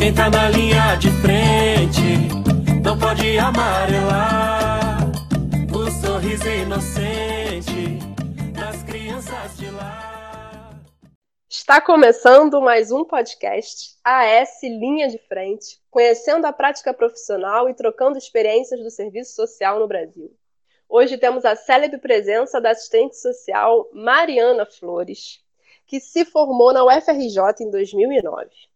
Quem tá na linha de frente não pode amarelar. O sorriso inocente das crianças de lá. Está começando mais um podcast AS Linha de Frente, conhecendo a prática profissional e trocando experiências do serviço social no Brasil. Hoje temos a célebre presença da assistente social Mariana Flores, que se formou na UFRJ em 2009.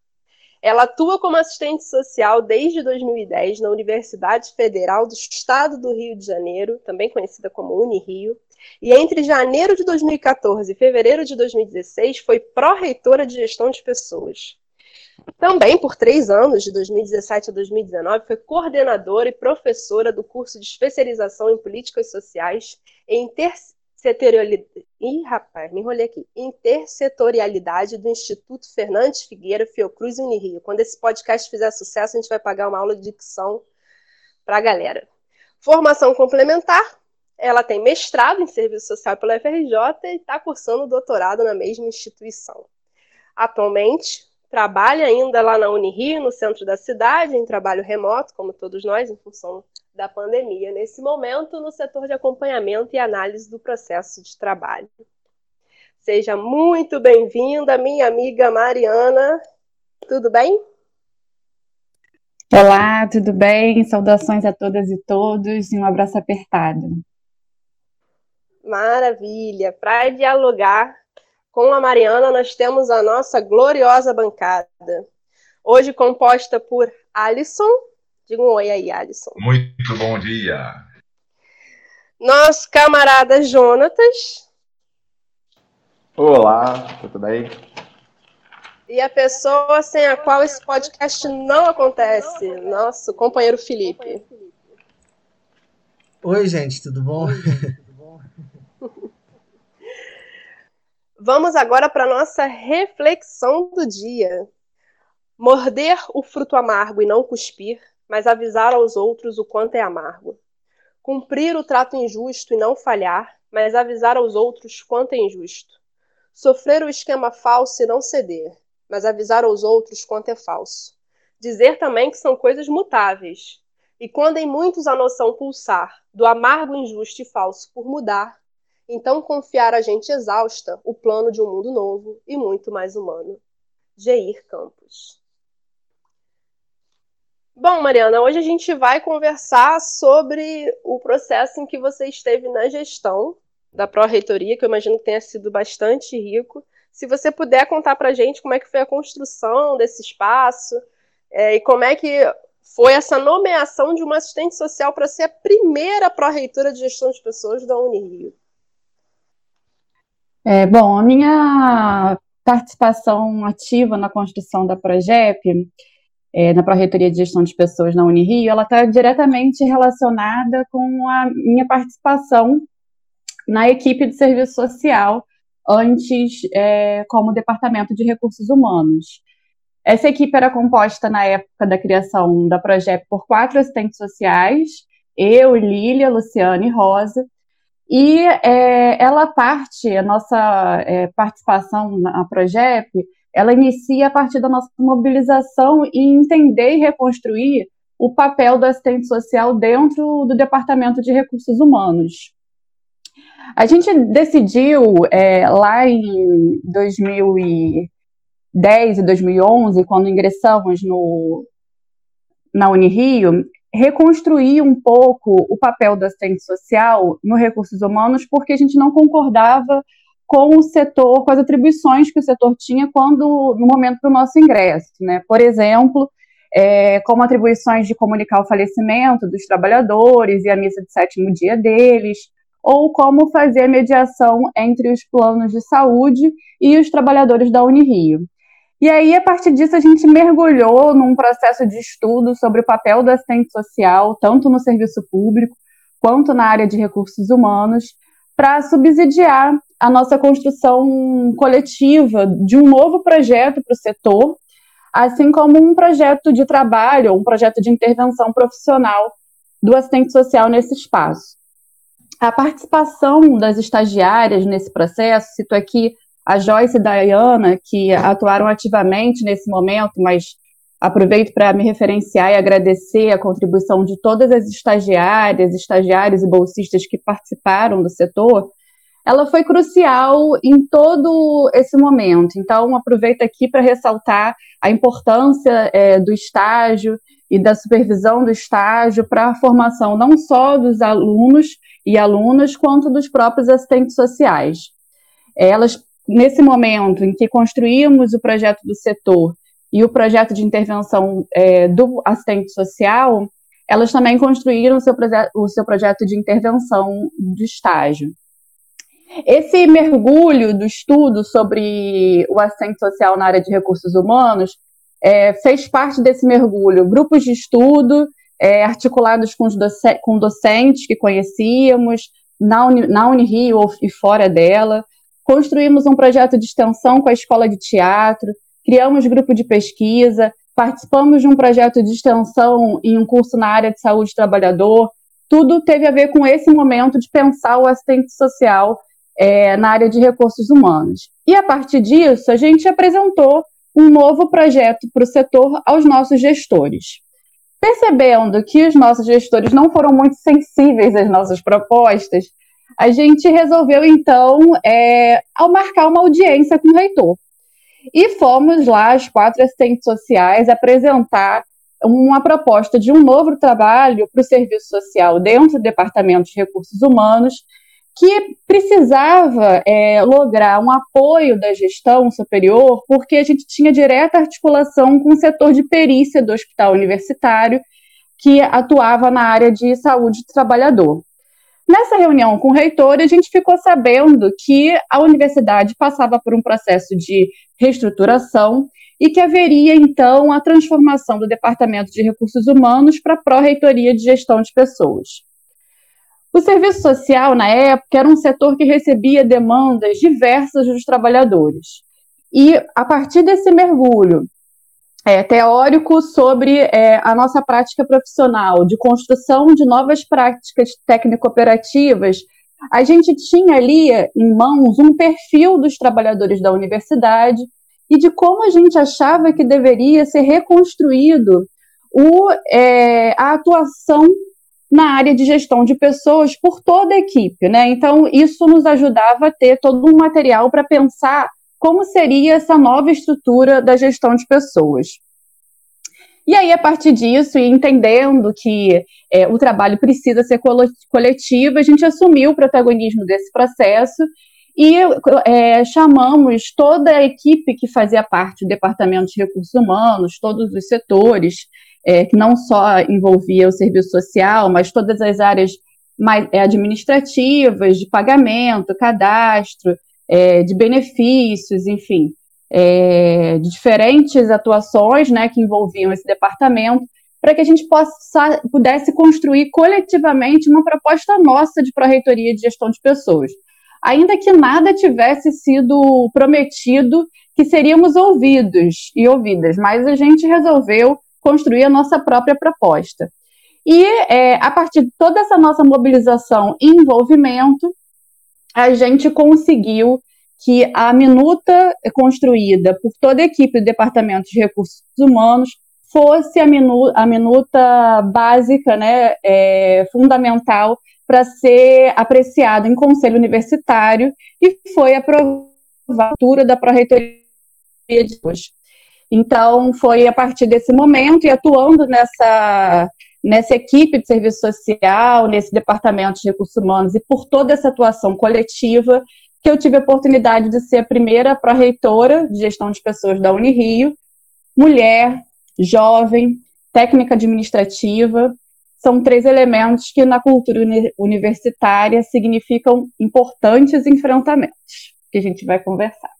Ela atua como assistente social desde 2010 na Universidade Federal do Estado do Rio de Janeiro, também conhecida como Unirio, e entre janeiro de 2014 e fevereiro de 2016 foi pró-reitora de gestão de pessoas. Também, por três anos, de 2017 a 2019, foi coordenadora e professora do curso de especialização em políticas sociais e Ih, rapaz, me enrolei aqui. Intersetorialidade do Instituto Fernandes Figueira, Fiocruz e Unirio. Quando esse podcast fizer sucesso, a gente vai pagar uma aula de dicção para a galera. Formação complementar. Ela tem mestrado em serviço social pela FRJ e está cursando doutorado na mesma instituição. Atualmente, trabalha ainda lá na Unirio, no centro da cidade, em trabalho remoto, como todos nós, em função da pandemia, nesse momento, no setor de acompanhamento e análise do processo de trabalho. Seja muito bem-vinda, minha amiga Mariana. Tudo bem? Olá, tudo bem? Saudações a todas e todos e um abraço apertado. Maravilha! Para dialogar com a Mariana, nós temos a nossa gloriosa bancada. Hoje composta por Alisson. Diga um oi aí, Alisson. Muito bom dia. Nosso camarada Jonatas. Olá, tudo bem? E a pessoa sem a qual esse podcast não acontece, nosso companheiro Felipe. Oi, gente, tudo bom? Vamos agora para a nossa reflexão do dia. Morder o fruto amargo e não cuspir, mas avisar aos outros o quanto é amargo. Cumprir o trato injusto e não falhar, mas avisar aos outros quanto é injusto. Sofrer o esquema falso e não ceder, mas avisar aos outros quanto é falso. Dizer também que são coisas mutáveis. E quando em muitos a noção pulsar do amargo, injusto e falso por mudar, então confiar a gente exausta o plano de um mundo novo e muito mais humano. Geir Campos. Bom, Mariana, hoje a gente vai conversar sobre o processo em que você esteve na gestão da Pró-Reitoria, que eu imagino que tenha sido bastante rico. Se você puder contar para a gente como é que foi a construção desse espaço é, e como é que foi essa nomeação de uma assistente social para ser a primeira pró-reitora de gestão de pessoas da Unirio. É, bom, a minha participação ativa na construção da Progep, é, na Pró-Reitoria de Gestão de Pessoas na Unirio, ela está diretamente relacionada com a minha participação na equipe de serviço social, antes é, como Departamento de Recursos Humanos. Essa equipe era composta na época da criação da Progep por quatro assistentes sociais, eu, Lília, Luciana e Rosa, e é, ela parte, a nossa é, participação na Progep, ela inicia a partir da nossa mobilização e entender e reconstruir o papel do assistente social dentro do Departamento de Recursos Humanos. A gente decidiu, é, lá em 2010 e 2011, quando ingressamos no, na Unirio, reconstruir um pouco o papel do assistente social no recursos humanos, porque a gente não concordava com o setor, com as atribuições que o setor tinha quando no momento do nosso ingresso, né? Por exemplo, é, como atribuições de comunicar o falecimento dos trabalhadores e a missa de sétimo dia deles, ou como fazer a mediação entre os planos de saúde e os trabalhadores da Unirio. E aí, a partir disso, a gente mergulhou num processo de estudo sobre o papel do assistente social, tanto no serviço público quanto na área de recursos humanos, para subsidiar a nossa construção coletiva de um novo projeto para o setor, assim como um projeto de trabalho, um projeto de intervenção profissional do assistente social nesse espaço. A participação das estagiárias nesse processo, cito aqui a Joyce e a Diana, que atuaram ativamente nesse momento, mas Aproveito para me referenciar e agradecer a contribuição de todas as estagiárias, estagiários e bolsistas que participaram do setor. Ela foi crucial em todo esse momento. Então, aproveito aqui para ressaltar a importância é, do estágio e da supervisão do estágio para a formação não só dos alunos e alunas, quanto dos próprios assistentes sociais. Elas, nesse momento em que construímos o projeto do setor e o projeto de intervenção é, do assistente social, elas também construíram o seu, o seu projeto de intervenção de estágio. Esse mergulho do estudo sobre o assistente social na área de recursos humanos é, fez parte desse mergulho grupos de estudo é, articulados com, doce com, docentes que conhecíamos na, Uni na Unirio e fora dela. Construímos um projeto de extensão com a escola de teatro, criamos grupo de pesquisa, participamos de um projeto de extensão em um curso na área de saúde do trabalhador. Tudo teve a ver com esse momento de pensar o assistente social é, na área de recursos humanos. E a partir disso, a gente apresentou um novo projeto para o setor aos nossos gestores. Percebendo que os nossos gestores não foram muito sensíveis às nossas propostas, a gente resolveu, então, é, ao marcar uma audiência com o reitor. E fomos lá, as quatro assistentes sociais, apresentar uma proposta de um novo trabalho para o serviço social dentro do Departamento de Recursos Humanos, que precisava é, lograr um apoio da gestão superior, porque a gente tinha direta articulação com o setor de perícia do hospital universitário, que atuava na área de saúde do trabalhador. Nessa reunião com o reitor, a gente ficou sabendo que a universidade passava por um processo de reestruturação e que haveria, então, a transformação do Departamento de Recursos Humanos para a Pró-Reitoria de Gestão de Pessoas. O serviço social, na época, era um setor que recebia demandas diversas dos trabalhadores. E, a partir desse mergulho é, teórico sobre é, a nossa prática profissional, de construção de novas práticas técnico-operativas, a gente tinha ali em mãos um perfil dos trabalhadores da universidade e de como a gente achava que deveria ser reconstruído o, é, a atuação na área de gestão de pessoas por toda a equipe, né? Então, isso nos ajudava a ter todo um material para pensar como seria essa nova estrutura da gestão de pessoas. E aí, a partir disso, e entendendo que é, o trabalho precisa ser coletivo, a gente assumiu o protagonismo desse processo e é, chamamos toda a equipe que fazia parte do Departamento de Recursos Humanos, todos os setores, é, que não só envolvia o serviço social, mas todas as áreas mais, é, administrativas, de pagamento, cadastro, é, de benefícios, enfim, é, de diferentes atuações né, que envolviam esse departamento, para que a gente possa, pudesse construir coletivamente uma proposta nossa de pró-reitoria de gestão de pessoas. Ainda que nada tivesse sido prometido que seríamos ouvidos e ouvidas, mas a gente resolveu construir a nossa própria proposta. E é, a partir de toda essa nossa mobilização e envolvimento, a gente conseguiu que a minuta construída por toda a equipe do Departamento de Recursos Humanos fosse a, minu a minuta básica, né, é, fundamental para ser apreciado em conselho universitário e foi aprovada da Pró-Reitoria de hoje. Então, foi a partir desse momento e atuando nessa nessa equipe de serviço social, nesse departamento de recursos humanos e por toda essa atuação coletiva, que eu tive a oportunidade de ser a primeira pró-reitora de gestão de pessoas da Unirio, mulher, jovem, técnica administrativa, são três elementos que na cultura universitária significam importantes enfrentamentos, que a gente vai conversar.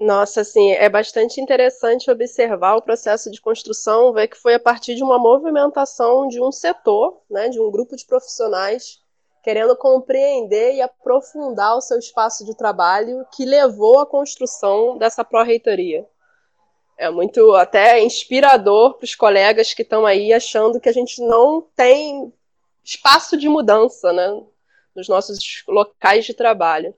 Nossa, assim, é bastante interessante observar o processo de construção, ver que foi a partir de uma movimentação de um setor, né, de um grupo de profissionais querendo compreender e aprofundar o seu espaço de trabalho que levou à construção dessa pró-reitoria. É muito até inspirador para os colegas que estão aí achando que a gente não tem espaço de mudança né, nos nossos locais de trabalho.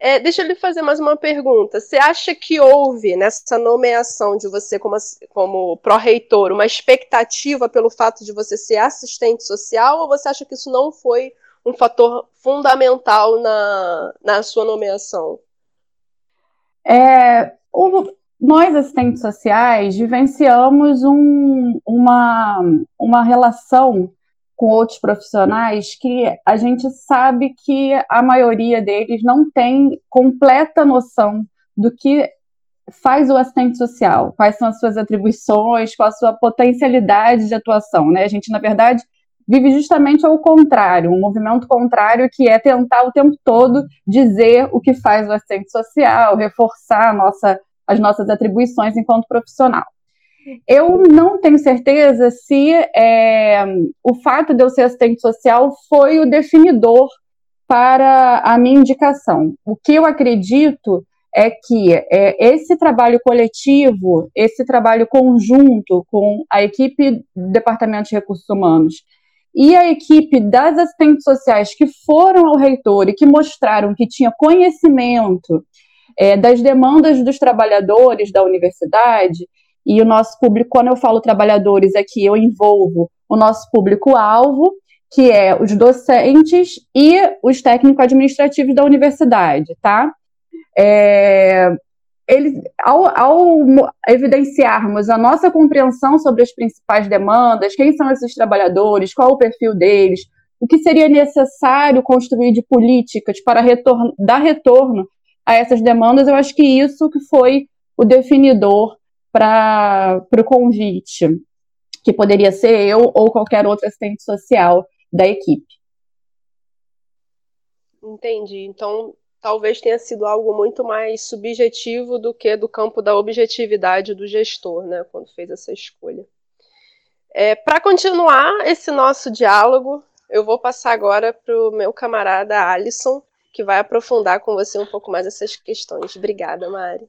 É, deixa eu lhe fazer mais uma pergunta. Você acha que houve nessa nomeação de você como, como pró-reitor uma expectativa pelo fato de você ser assistente social ou você acha que isso não foi um fator fundamental na, na sua nomeação? É, o, nós, assistentes sociais, vivenciamos um, uma, uma relação com outros profissionais que a gente sabe que a maioria deles não tem completa noção do que faz o assistente social, quais são as suas atribuições, qual a sua potencialidade de atuação, né? A gente, na verdade, vive justamente ao contrário, um movimento contrário que é tentar o tempo todo dizer o que faz o assistente social, reforçar nossa, as nossas atribuições enquanto profissional. Eu não tenho certeza se é, o fato de eu ser assistente social foi o definidor para a minha indicação. O que eu acredito é que é, esse trabalho coletivo, esse trabalho conjunto com a equipe do Departamento de Recursos Humanos e a equipe das assistentes sociais que foram ao reitor e que mostraram que tinha conhecimento é, das demandas dos trabalhadores da universidade, e o nosso público, quando eu falo trabalhadores aqui, eu envolvo o nosso público-alvo, que é os docentes e os técnicos administrativos da universidade, tá? É, eles, ao, ao, evidenciarmos a nossa compreensão sobre as principais demandas, quem são esses trabalhadores, qual o perfil deles, o que seria necessário construir de políticas para retorno, dar retorno a essas demandas, eu acho que isso que foi o definidor para o convite, que poderia ser eu ou qualquer outro assistente social da equipe. Entendi. Então, talvez tenha sido algo muito mais subjetivo do que do campo da objetividade do gestor, né, quando fez essa escolha. É, para continuar esse nosso diálogo, eu vou passar agora para o meu camarada Alisson, que vai aprofundar com você um pouco mais essas questões. Obrigada, Mari.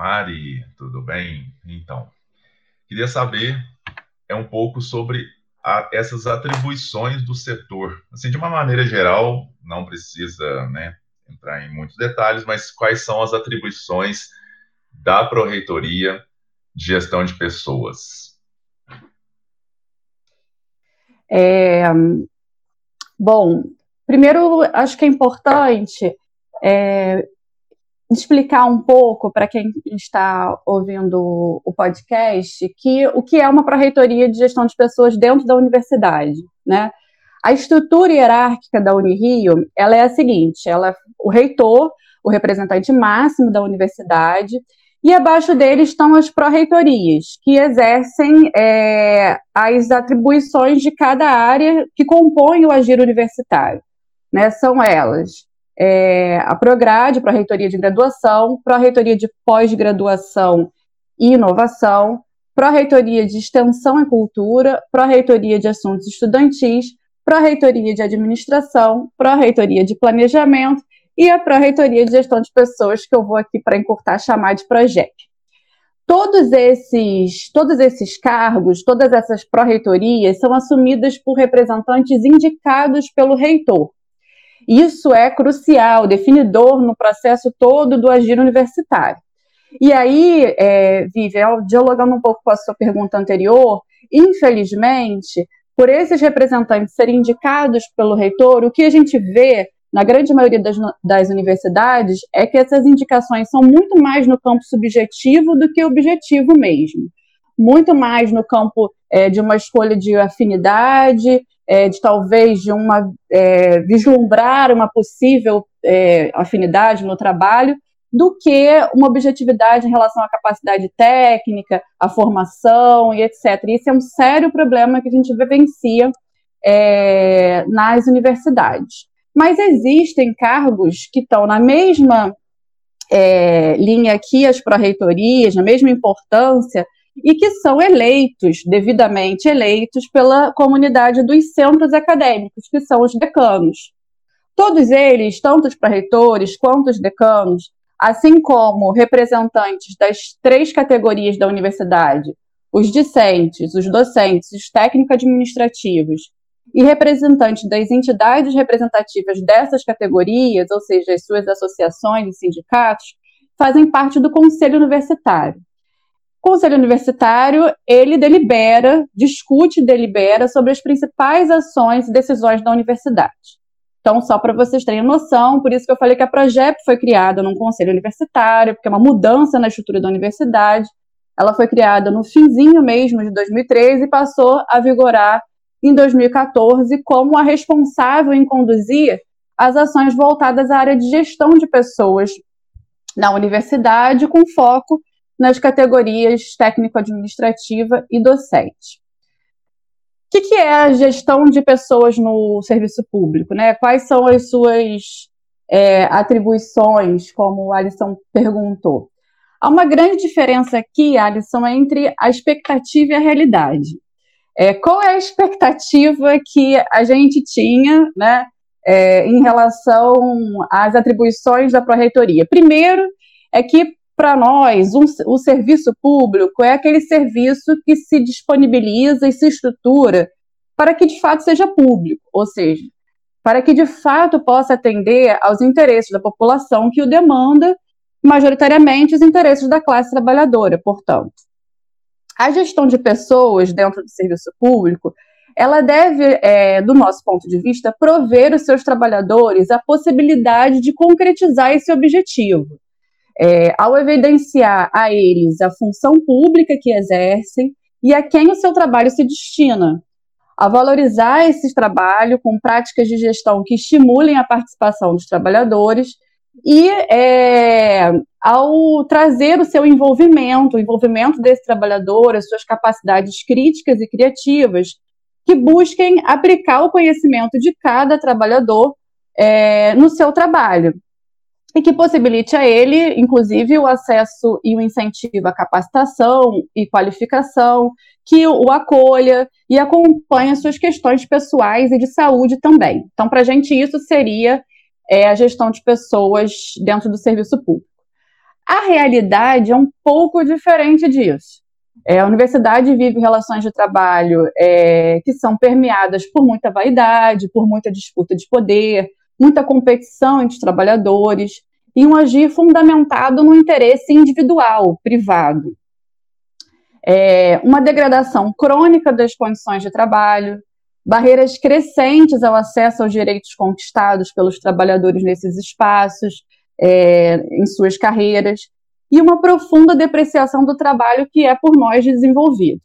Mari, tudo bem? Então, queria saber é um pouco sobre a, essas atribuições do setor. Assim, de uma maneira geral, não precisa né, entrar em muitos detalhes, mas quais são as atribuições da Proreitoria de Gestão de Pessoas? É, bom, primeiro, acho que é importante é, explicar um pouco para quem está ouvindo o podcast que o que é uma pró-reitoria de gestão de pessoas dentro da universidade, né? A estrutura hierárquica da Unirio, ela é a seguinte, ela o reitor, o representante máximo da universidade, e abaixo dele estão as pró-reitorias, que exercem é, as atribuições de cada área que compõe o agir universitário. Né? São elas é, a Prograde, para a reitoria de graduação, para a reitoria de pós-graduação e inovação, para a reitoria de extensão e cultura, para a reitoria de assuntos estudantis, para a reitoria de administração, para a reitoria de planejamento e a pró-reitoria de gestão de pessoas, que eu vou aqui para encurtar chamar de projeto. Todos esses, todos esses cargos, todas essas pró-reitorias são assumidas por representantes indicados pelo reitor. Isso é crucial, definidor no processo todo do agir universitário. E aí, é, Vivian, dialogando um pouco com a sua pergunta anterior, infelizmente, por esses representantes serem indicados pelo reitor, o que a gente vê na grande maioria das, das, universidades é que essas indicações são muito mais no campo subjetivo do que objetivo mesmo. Muito mais no campo é, de uma escolha de afinidade, é, de talvez de uma é, vislumbrar uma possível é, afinidade no trabalho, do que uma objetividade em relação à capacidade técnica, à formação e etc. Esse é um sério problema que a gente vivencia é, nas universidades. Mas existem cargos que estão na mesma é, linha que as pró-reitorias, na mesma importância, e que são eleitos, devidamente eleitos, pela comunidade dos centros acadêmicos, que são os decanos. Todos eles, tanto os pró-reitores quanto os decanos, assim como representantes das três categorias da universidade, os discentes, os docentes, os técnicos administrativos e representantes das entidades representativas dessas categorias, ou seja, as suas associações e sindicatos, fazem parte do conselho universitário. Conselho universitário, ele delibera, discute e delibera sobre as principais ações e decisões da universidade. Então, só para vocês terem noção, por isso que eu falei que a Progep foi criada num conselho universitário, porque é uma mudança na estrutura da universidade. Ela foi criada no finzinho mesmo de 2013 e passou a vigorar em 2014 como a responsável em conduzir as ações voltadas à área de gestão de pessoas na universidade, com foco nas categorias técnico-administrativa e docente. O que, que, é a gestão de pessoas no serviço público? Né? Quais são as suas é, atribuições, como o Alisson perguntou? Há uma grande diferença aqui, Alisson, entre a expectativa e a realidade. É, qual é a expectativa que a gente tinha né, é, em relação às atribuições da Pró-Reitoria? Primeiro, é que, para nós, um, o serviço público é aquele serviço que se disponibiliza e se estrutura para que, de fato, seja público, ou seja, para que, de fato, possa atender aos interesses da população que o demanda, majoritariamente os interesses da classe trabalhadora, portanto. A gestão de pessoas dentro do serviço público, ela deve, é, do nosso ponto de vista, prover os seus trabalhadores a possibilidade de concretizar esse objetivo. É, ao evidenciar a eles a função pública que exercem e a quem o seu trabalho se destina, a valorizar esse trabalho com práticas de gestão que estimulem a participação dos trabalhadores e é, ao trazer o seu envolvimento, o envolvimento desse trabalhador, as suas capacidades críticas e criativas, que busquem aplicar o conhecimento de cada trabalhador é, no seu trabalho e que possibilite a ele, inclusive, o acesso e o incentivo à capacitação e qualificação, que o acolha e acompanhe as suas questões pessoais e de saúde também. Então, para a gente, isso seria é, a gestão de pessoas dentro do serviço público. A realidade é um pouco diferente disso. É, a universidade vive relações de trabalho é, que são permeadas por muita vaidade, por muita disputa de poder, muita competição entre trabalhadores e um agir fundamentado no interesse individual, privado. É, uma degradação crônica das condições de trabalho, barreiras crescentes ao acesso aos direitos conquistados pelos trabalhadores nesses espaços, é, em suas carreiras, e uma profunda depreciação do trabalho que é por nós desenvolvido.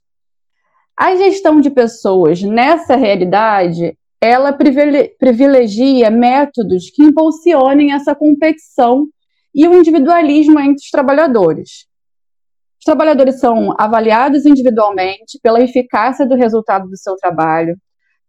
A gestão de pessoas nessa realidade, ela privilegia métodos que impulsionem essa competição e o individualismo entre os trabalhadores. Os trabalhadores são avaliados individualmente pela eficácia do resultado do seu trabalho,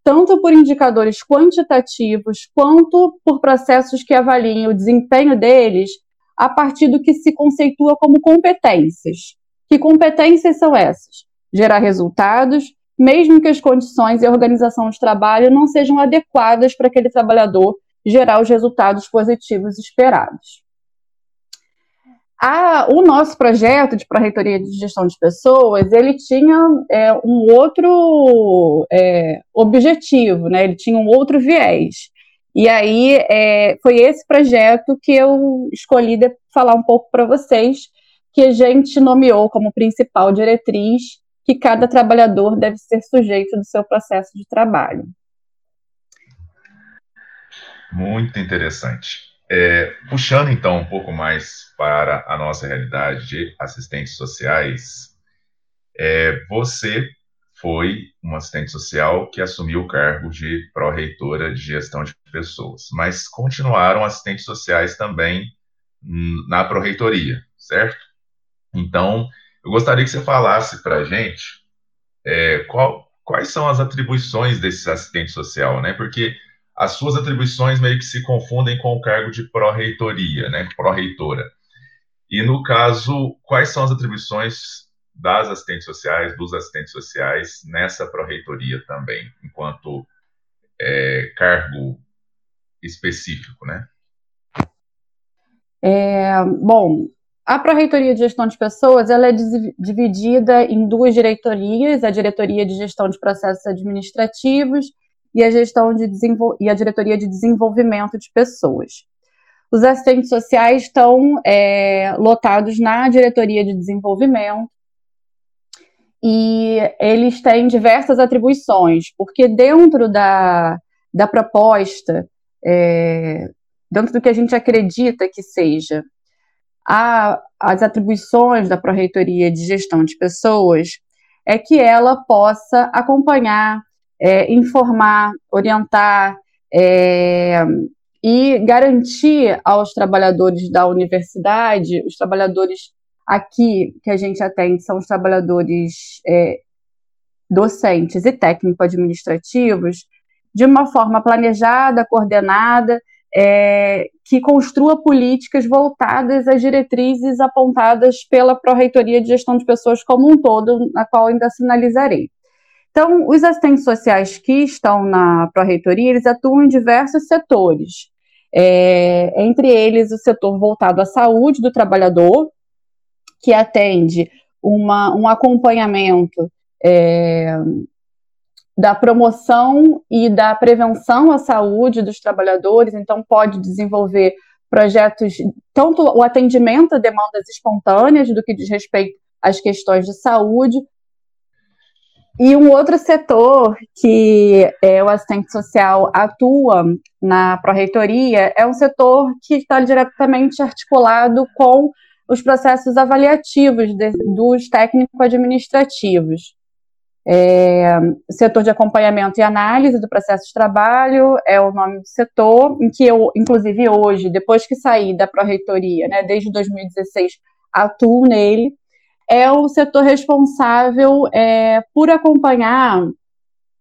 tanto por indicadores quantitativos quanto por processos que avaliem o desempenho deles a partir do que se conceitua como competências. Que competências são essas? Gerar resultados, mesmo que as condições e a organização de trabalho não sejam adequadas para aquele trabalhador gerar os resultados positivos esperados. A, o nosso projeto de Pró-Reitoria de Gestão de Pessoas, ele tinha é, um outro é, objetivo, né? ele tinha um outro viés. E aí é, foi esse projeto que eu escolhi falar um pouco para vocês, que a gente nomeou como principal diretriz que cada trabalhador deve ser sujeito do seu processo de trabalho. Muito interessante. É, puxando então um pouco mais para a nossa realidade de assistentes sociais, é, você foi uma assistente social que assumiu o cargo de pró-reitora de gestão de pessoas, mas continuaram assistentes sociais também na pró-reitoria, certo? Então, eu gostaria que você falasse para a gente é, qual, quais são as atribuições desse assistente social, né? Porque as suas atribuições meio que se confundem com o cargo de pró-reitoria, né? Pró-reitora. E no caso, quais são as atribuições das assistentes sociais, dos assistentes sociais nessa pró-reitoria também, enquanto é, cargo específico, né? É, bom, a Pró-Reitoria de Gestão de Pessoas ela é dividida em duas diretorias, a Diretoria de Gestão de Processos Administrativos e a gestão de e a diretoria de desenvolvimento de pessoas. Os assistentes sociais estão é, lotados na diretoria de desenvolvimento e eles têm diversas atribuições, porque dentro da, da proposta, é, dentro do que a gente acredita que seja a, as atribuições da Pró-Reitoria de Gestão de Pessoas, é que ela possa acompanhar, é, informar, orientar é, e garantir aos trabalhadores da universidade, os trabalhadores aqui que a gente atende são os trabalhadores é, docentes e técnico-administrativos, de uma forma planejada, coordenada, é, que construa políticas voltadas às diretrizes apontadas pela Pró-Reitoria de Gestão de Pessoas como um todo, na qual ainda sinalizarei. Então, os assistentes sociais que estão na Pró-Reitoria, eles atuam em diversos setores, é, entre eles o setor voltado à saúde do trabalhador, que atende uma, um acompanhamento é, da promoção e da prevenção à saúde dos trabalhadores, então pode desenvolver projetos, tanto o atendimento a demandas espontâneas do que diz respeito às questões de saúde, e um outro setor que é, o assistente social atua na pró-reitoria é um setor que está diretamente articulado com os processos avaliativos de, dos técnico-administrativos. É, setor de acompanhamento e análise do processo de trabalho é o nome do setor, em que eu, inclusive hoje, depois que saí da pró-reitoria, né, desde 2016, atuo nele, é o setor responsável é, por acompanhar,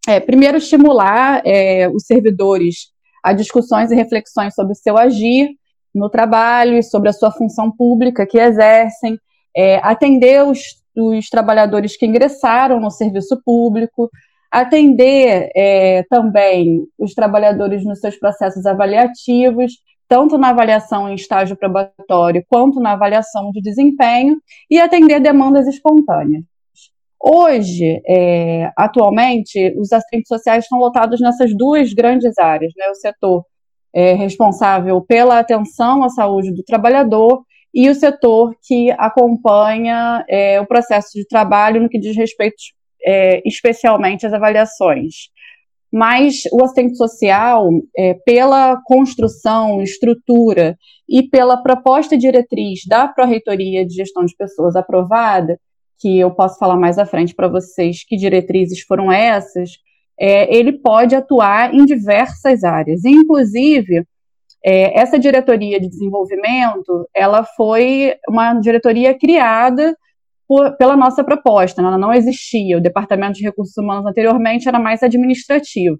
é, primeiro estimular é, os servidores a discussões e reflexões sobre o seu agir no trabalho e sobre a sua função pública que exercem, é, atender os dos trabalhadores que ingressaram no serviço público, atender é, também os trabalhadores nos seus processos avaliativos, tanto na avaliação em estágio probatório quanto na avaliação de desempenho, e atender demandas espontâneas. Hoje, é, atualmente, os assistentes sociais estão lotados nessas duas grandes áreas, né? O setor é, responsável pela atenção à saúde do trabalhador e o setor que acompanha é, o processo de trabalho no que diz respeito é, especialmente às avaliações. Mas o assistente social, é, pela construção, estrutura e pela proposta diretriz da Pró-Reitoria de Gestão de Pessoas aprovada, que eu posso falar mais à frente para vocês que diretrizes foram essas, é, ele pode atuar em diversas áreas, inclusive é, essa diretoria de desenvolvimento, ela foi uma diretoria criada por, pela nossa proposta, né? ela não existia. O departamento de recursos humanos anteriormente era mais administrativo.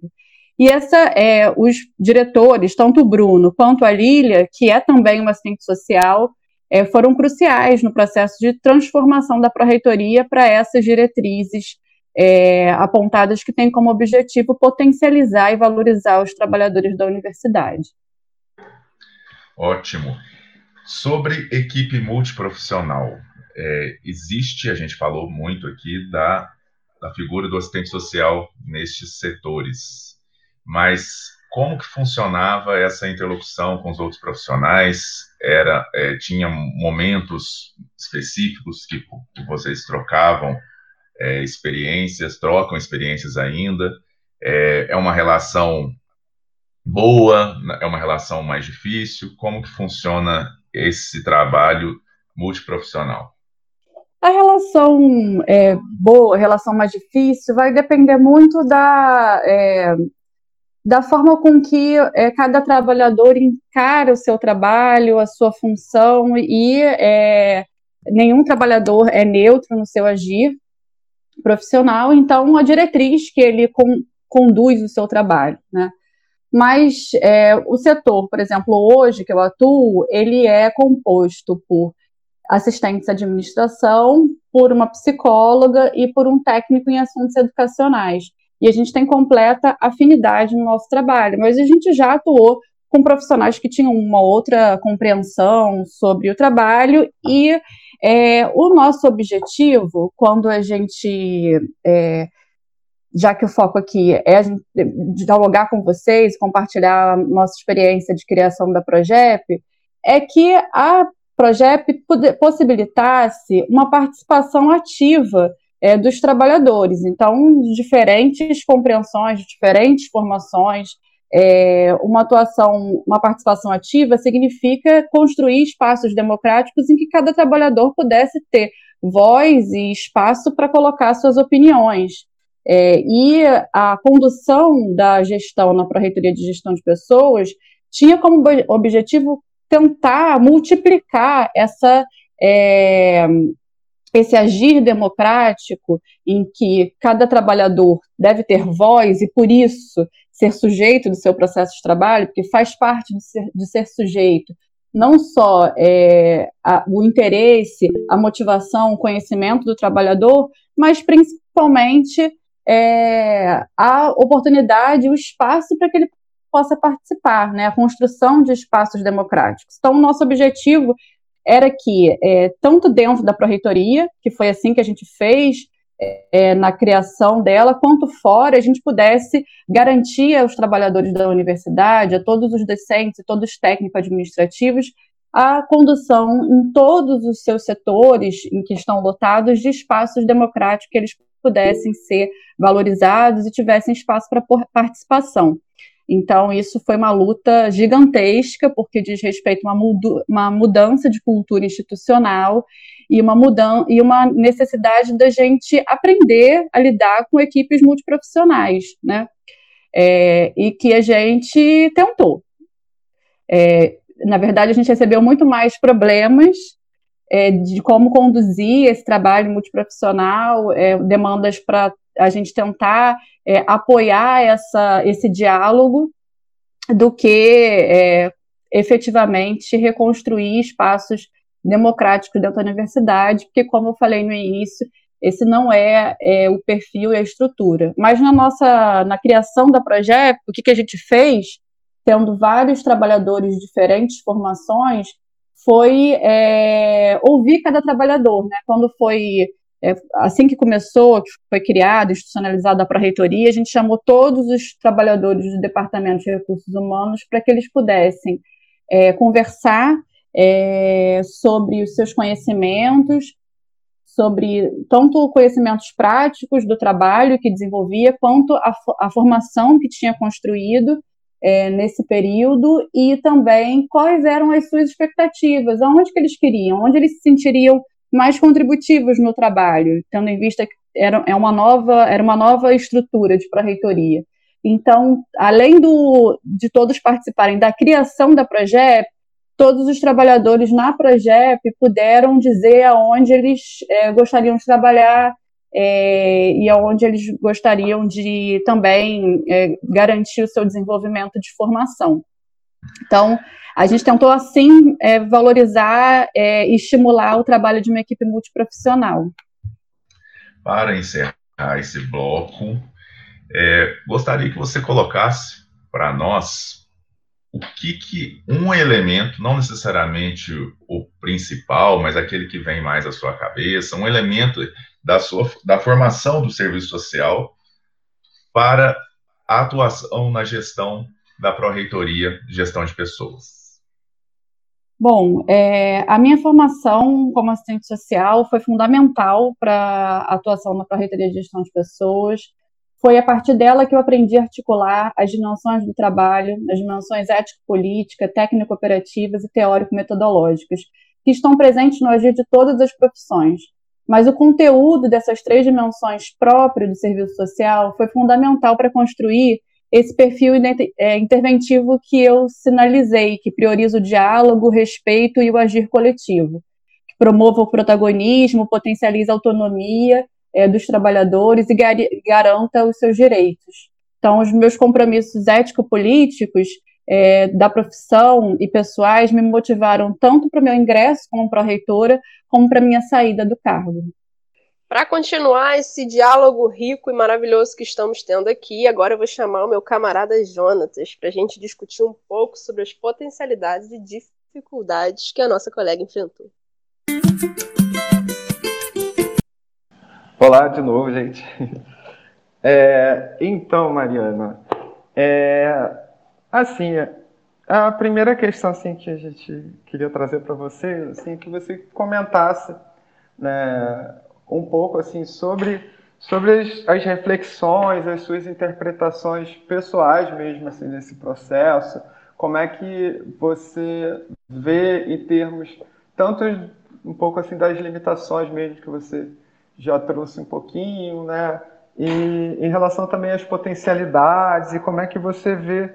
E essa, é, os diretores, tanto o Bruno quanto a Lília, que é também uma assistente social, é, foram cruciais no processo de transformação da pró-reitoria para essas diretrizes é, apontadas que têm como objetivo potencializar e valorizar os trabalhadores da universidade. Ótimo. Sobre equipe multiprofissional, é, existe, a gente falou muito aqui da, da figura do assistente social nestes setores, mas como que funcionava essa interlocução com os outros profissionais? Era é, tinha momentos específicos que vocês trocavam é, experiências, trocam experiências ainda? É, é uma relação boa? É uma relação mais difícil? Como que funciona esse trabalho multiprofissional? A relação é, boa, a relação mais difícil, vai depender muito da, é, da forma com que é, cada trabalhador encara o seu trabalho, a sua função, e é, nenhum trabalhador é neutro no seu agir profissional, então a diretriz que ele conduz o seu trabalho, né? Mas é, o setor, por exemplo, hoje que eu atuo, ele é composto por assistentes de administração, por uma psicóloga e por um técnico em assuntos educacionais. E a gente tem completa afinidade no nosso trabalho, mas a gente já atuou com profissionais que tinham uma outra compreensão sobre o trabalho e é, o nosso objetivo, quando a gente é, já que o foco aqui é dialogar com vocês, compartilhar nossa experiência de criação da Progep, é que a Progep possibilitasse uma participação ativa é, dos trabalhadores. Então, diferentes compreensões, diferentes formações, é, uma atuação, uma participação ativa significa construir espaços democráticos em que cada trabalhador pudesse ter voz e espaço para colocar suas opiniões. É, e a condução da gestão na Pró-Reitoria de Gestão de Pessoas tinha como objetivo tentar multiplicar essa, é, esse agir democrático em que cada trabalhador deve ter voz e, por isso, ser sujeito do seu processo de trabalho, porque faz parte de ser, de ser sujeito não só é, a, o interesse, a motivação, o conhecimento do trabalhador, mas principalmente é, a oportunidade, o espaço para que ele possa participar, né, a construção de espaços democráticos. Então, nosso objetivo era que, é, tanto dentro da Pró-Reitoria, que foi assim que a gente fez é, na criação dela, quanto fora, a gente pudesse garantir aos trabalhadores da universidade, a todos os docentes e todos os técnicos administrativos, a condução em todos os seus setores em que estão lotados de espaços democráticos que eles pudessem ser valorizados e tivessem espaço para participação. Então, isso foi uma luta gigantesca, porque diz respeito a uma, mudança de cultura institucional e uma, mudança, e uma necessidade da gente aprender a lidar com equipes multiprofissionais, né? É, e que a gente tentou. É, na verdade, a gente recebeu muito mais problemas é, de como conduzir esse trabalho multiprofissional, é, demandas para a gente tentar é, apoiar essa, esse diálogo, do que é, efetivamente reconstruir espaços democráticos dentro da universidade, porque, como eu falei no início, esse não é, é, o perfil e a estrutura. Mas na nossa, na criação da projeto, o que, que a gente fez, tendo vários trabalhadores de diferentes formações, foi é, ouvir cada trabalhador, né? Quando foi é, assim que começou, que foi criado, institucionalizado a pró-reitoria, a gente chamou todos os trabalhadores do Departamento de Recursos Humanos para que eles pudessem é, conversar é, sobre os seus conhecimentos, sobre tanto conhecimentos práticos do trabalho que desenvolvia, quanto a, a formação que tinha construído é, nesse período e também quais eram as suas expectativas, aonde que eles queriam, onde eles se sentiriam mais contributivos no trabalho, tendo em vista que era, é uma nova, era uma nova estrutura de pró-reitoria. Então, além do, de todos participarem da criação da Progep, todos os trabalhadores na Progep puderam dizer aonde eles é, gostariam de trabalhar é, e aonde eles gostariam de também é, garantir o seu desenvolvimento de formação. Então, a gente tentou, assim, é, valorizar é, e estimular o trabalho de uma equipe multiprofissional. Para encerrar esse bloco, é, gostaria que você colocasse para nós o que, que um elemento, não necessariamente o principal, mas aquele que vem mais à sua cabeça, um elemento da, sua, da formação do serviço social para a atuação na gestão da Pró-Reitoria de Gestão de Pessoas. Bom, é, a minha formação como assistente social foi fundamental para a atuação na Pró-Reitoria de Gestão de Pessoas, foi a partir dela que eu aprendi a articular as dimensões do trabalho, as dimensões ético-política, técnico-operativas e teórico-metodológicas, que estão presentes no agir de todas as profissões. Mas o conteúdo dessas três dimensões próprio do serviço social foi fundamental para construir esse perfil é, interventivo que eu sinalizei, que prioriza o diálogo, o respeito e o agir coletivo, que promova o protagonismo, potencializa a autonomia é, dos trabalhadores e gar garanta os seus direitos. Então, os meus compromissos ético-políticos é, da profissão e pessoais me motivaram tanto para o meu ingresso como pró-reitora, como para a minha saída do cargo. Para continuar esse diálogo rico e maravilhoso que estamos tendo aqui, agora eu vou chamar o meu camarada Jonatas para a gente discutir um pouco sobre as potencialidades e dificuldades que a nossa colega enfrentou. Olá de novo, gente. É, então, Mariana, é, assim, a primeira questão assim, que a gente queria trazer para você, assim, que você comentasse né, um pouco assim sobre, sobre as, as, reflexões, as suas interpretações pessoais mesmo assim, nesse processo, como é que você vê em termos tanto um pouco assim das limitações mesmo que você já trouxe um pouquinho, né? E em relação também às potencialidades e como é que você vê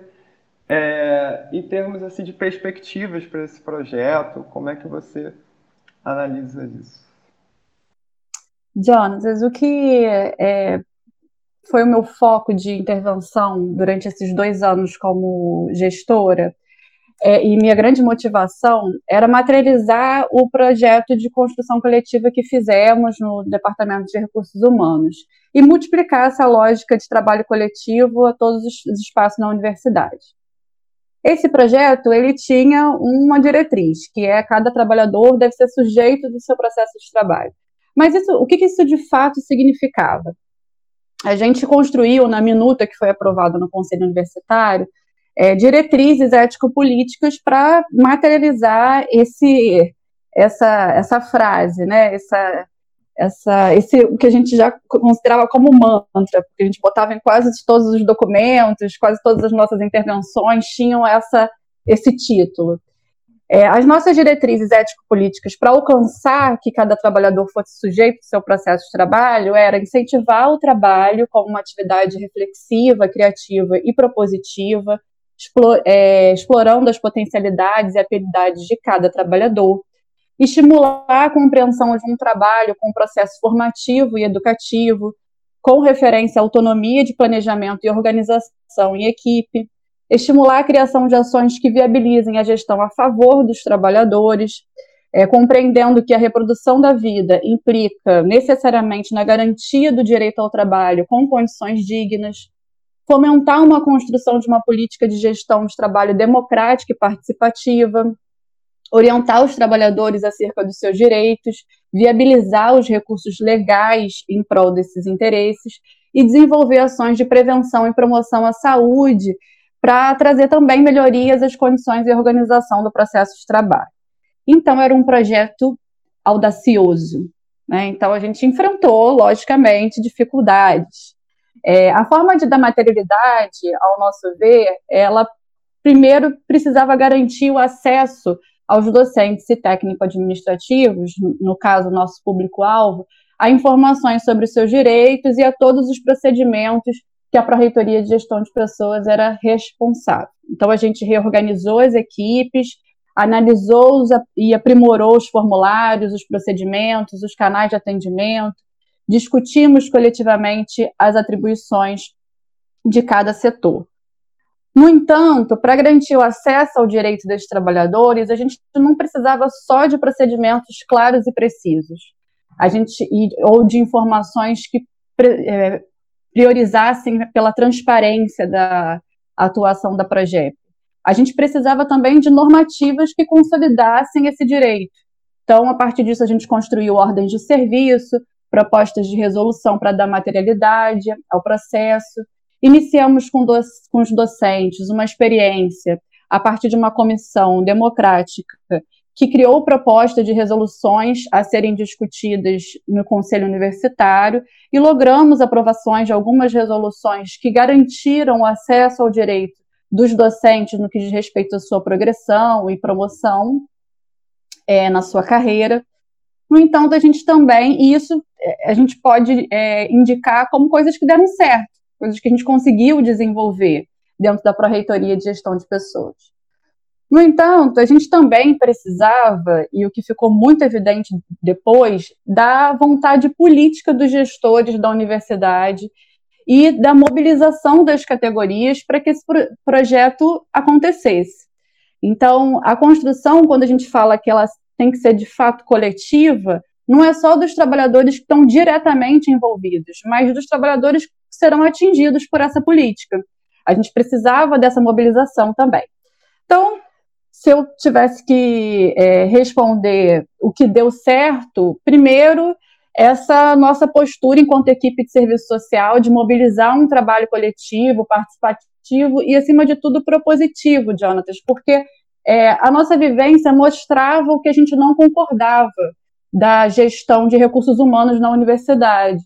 é, em termos assim de perspectivas para esse projeto, como é que você analisa isso? Jonas, o que é, foi o meu foco de intervenção durante esses dois anos como gestora é, e minha grande motivação era materializar o projeto de construção coletiva que fizemos no Departamento de Recursos Humanos e multiplicar essa lógica de trabalho coletivo a todos os espaços na universidade. Esse projeto ele tinha uma diretriz, que é cada trabalhador deve ser sujeito do seu processo de trabalho. Mas isso, o que, isso de fato significava? A gente construiu na minuta que foi aprovada no Conselho Universitário é, diretrizes ético-políticas para materializar esse, essa, essa frase, né? Essa, essa, esse o que a gente já considerava como mantra, porque a gente botava em quase todos os documentos, quase todas as nossas intervenções tinham essa, esse título. É, as nossas diretrizes ético-políticas para alcançar que cada trabalhador fosse sujeito ao seu processo de trabalho era incentivar o trabalho como uma atividade reflexiva, criativa e propositiva, é, explorando as potencialidades e habilidades de cada trabalhador, estimular a compreensão de um trabalho com processo formativo e educativo, com referência à autonomia de planejamento e organização em equipe, estimular a criação de ações que viabilizem a gestão a favor dos trabalhadores, é, compreendendo que a reprodução da vida implica necessariamente na garantia do direito ao trabalho com condições dignas, fomentar uma construção de uma política de gestão de trabalho democrática e participativa, orientar os trabalhadores acerca dos seus direitos, viabilizar os recursos legais em prol desses interesses e desenvolver ações de prevenção e promoção à saúde para trazer também melhorias às condições e organização do processo de trabalho. Então, era um projeto audacioso. Né? Então, a gente enfrentou, logicamente, dificuldades. É, a forma de dar materialidade, ao nosso ver, ela primeiro precisava garantir o acesso aos docentes e técnico-administrativos, no caso, nosso público-alvo, a informações sobre os seus direitos e a todos os procedimentos que a Pró-Reitoria de Gestão de Pessoas era responsável. Então, a gente reorganizou as equipes, analisou e aprimorou os formulários, os procedimentos, os canais de atendimento, discutimos coletivamente as atribuições de cada setor. No entanto, para garantir o acesso ao direito dos trabalhadores, a gente não precisava só de procedimentos claros e precisos, a gente ou de informações que é, priorizassem pela transparência da atuação da Projeto. A gente precisava também de normativas que consolidassem esse direito. Então, a partir disso, a gente construiu ordens de serviço, propostas de resolução para dar materialidade ao processo. Iniciamos com, com os docentes uma experiência a partir de uma comissão democrática que criou proposta de resoluções a serem discutidas no Conselho Universitário e logramos aprovações de algumas resoluções que garantiram o acesso ao direito dos docentes no que diz respeito à sua progressão e promoção é, na sua carreira. No entanto, a gente também, e isso é, a gente pode é, indicar como coisas que deram certo, coisas que a gente conseguiu desenvolver dentro da Pró-Reitoria de Gestão de Pessoas. No entanto, a gente também precisava, e o que ficou muito evidente depois, da vontade política dos gestores da universidade e da mobilização das categorias para que esse projeto acontecesse. Então, a construção, quando a gente fala que ela tem que ser de fato coletiva, não é só dos trabalhadores que estão diretamente envolvidos, mas dos trabalhadores que serão atingidos por essa política. A gente precisava dessa mobilização também. Então, se eu tivesse que é, responder o que deu certo, primeiro essa nossa postura enquanto equipe de serviço social de mobilizar um trabalho coletivo, participativo e, acima de tudo, propositivo, Jonatas, porque é, a nossa vivência mostrava o que a gente não concordava da gestão de recursos humanos na universidade.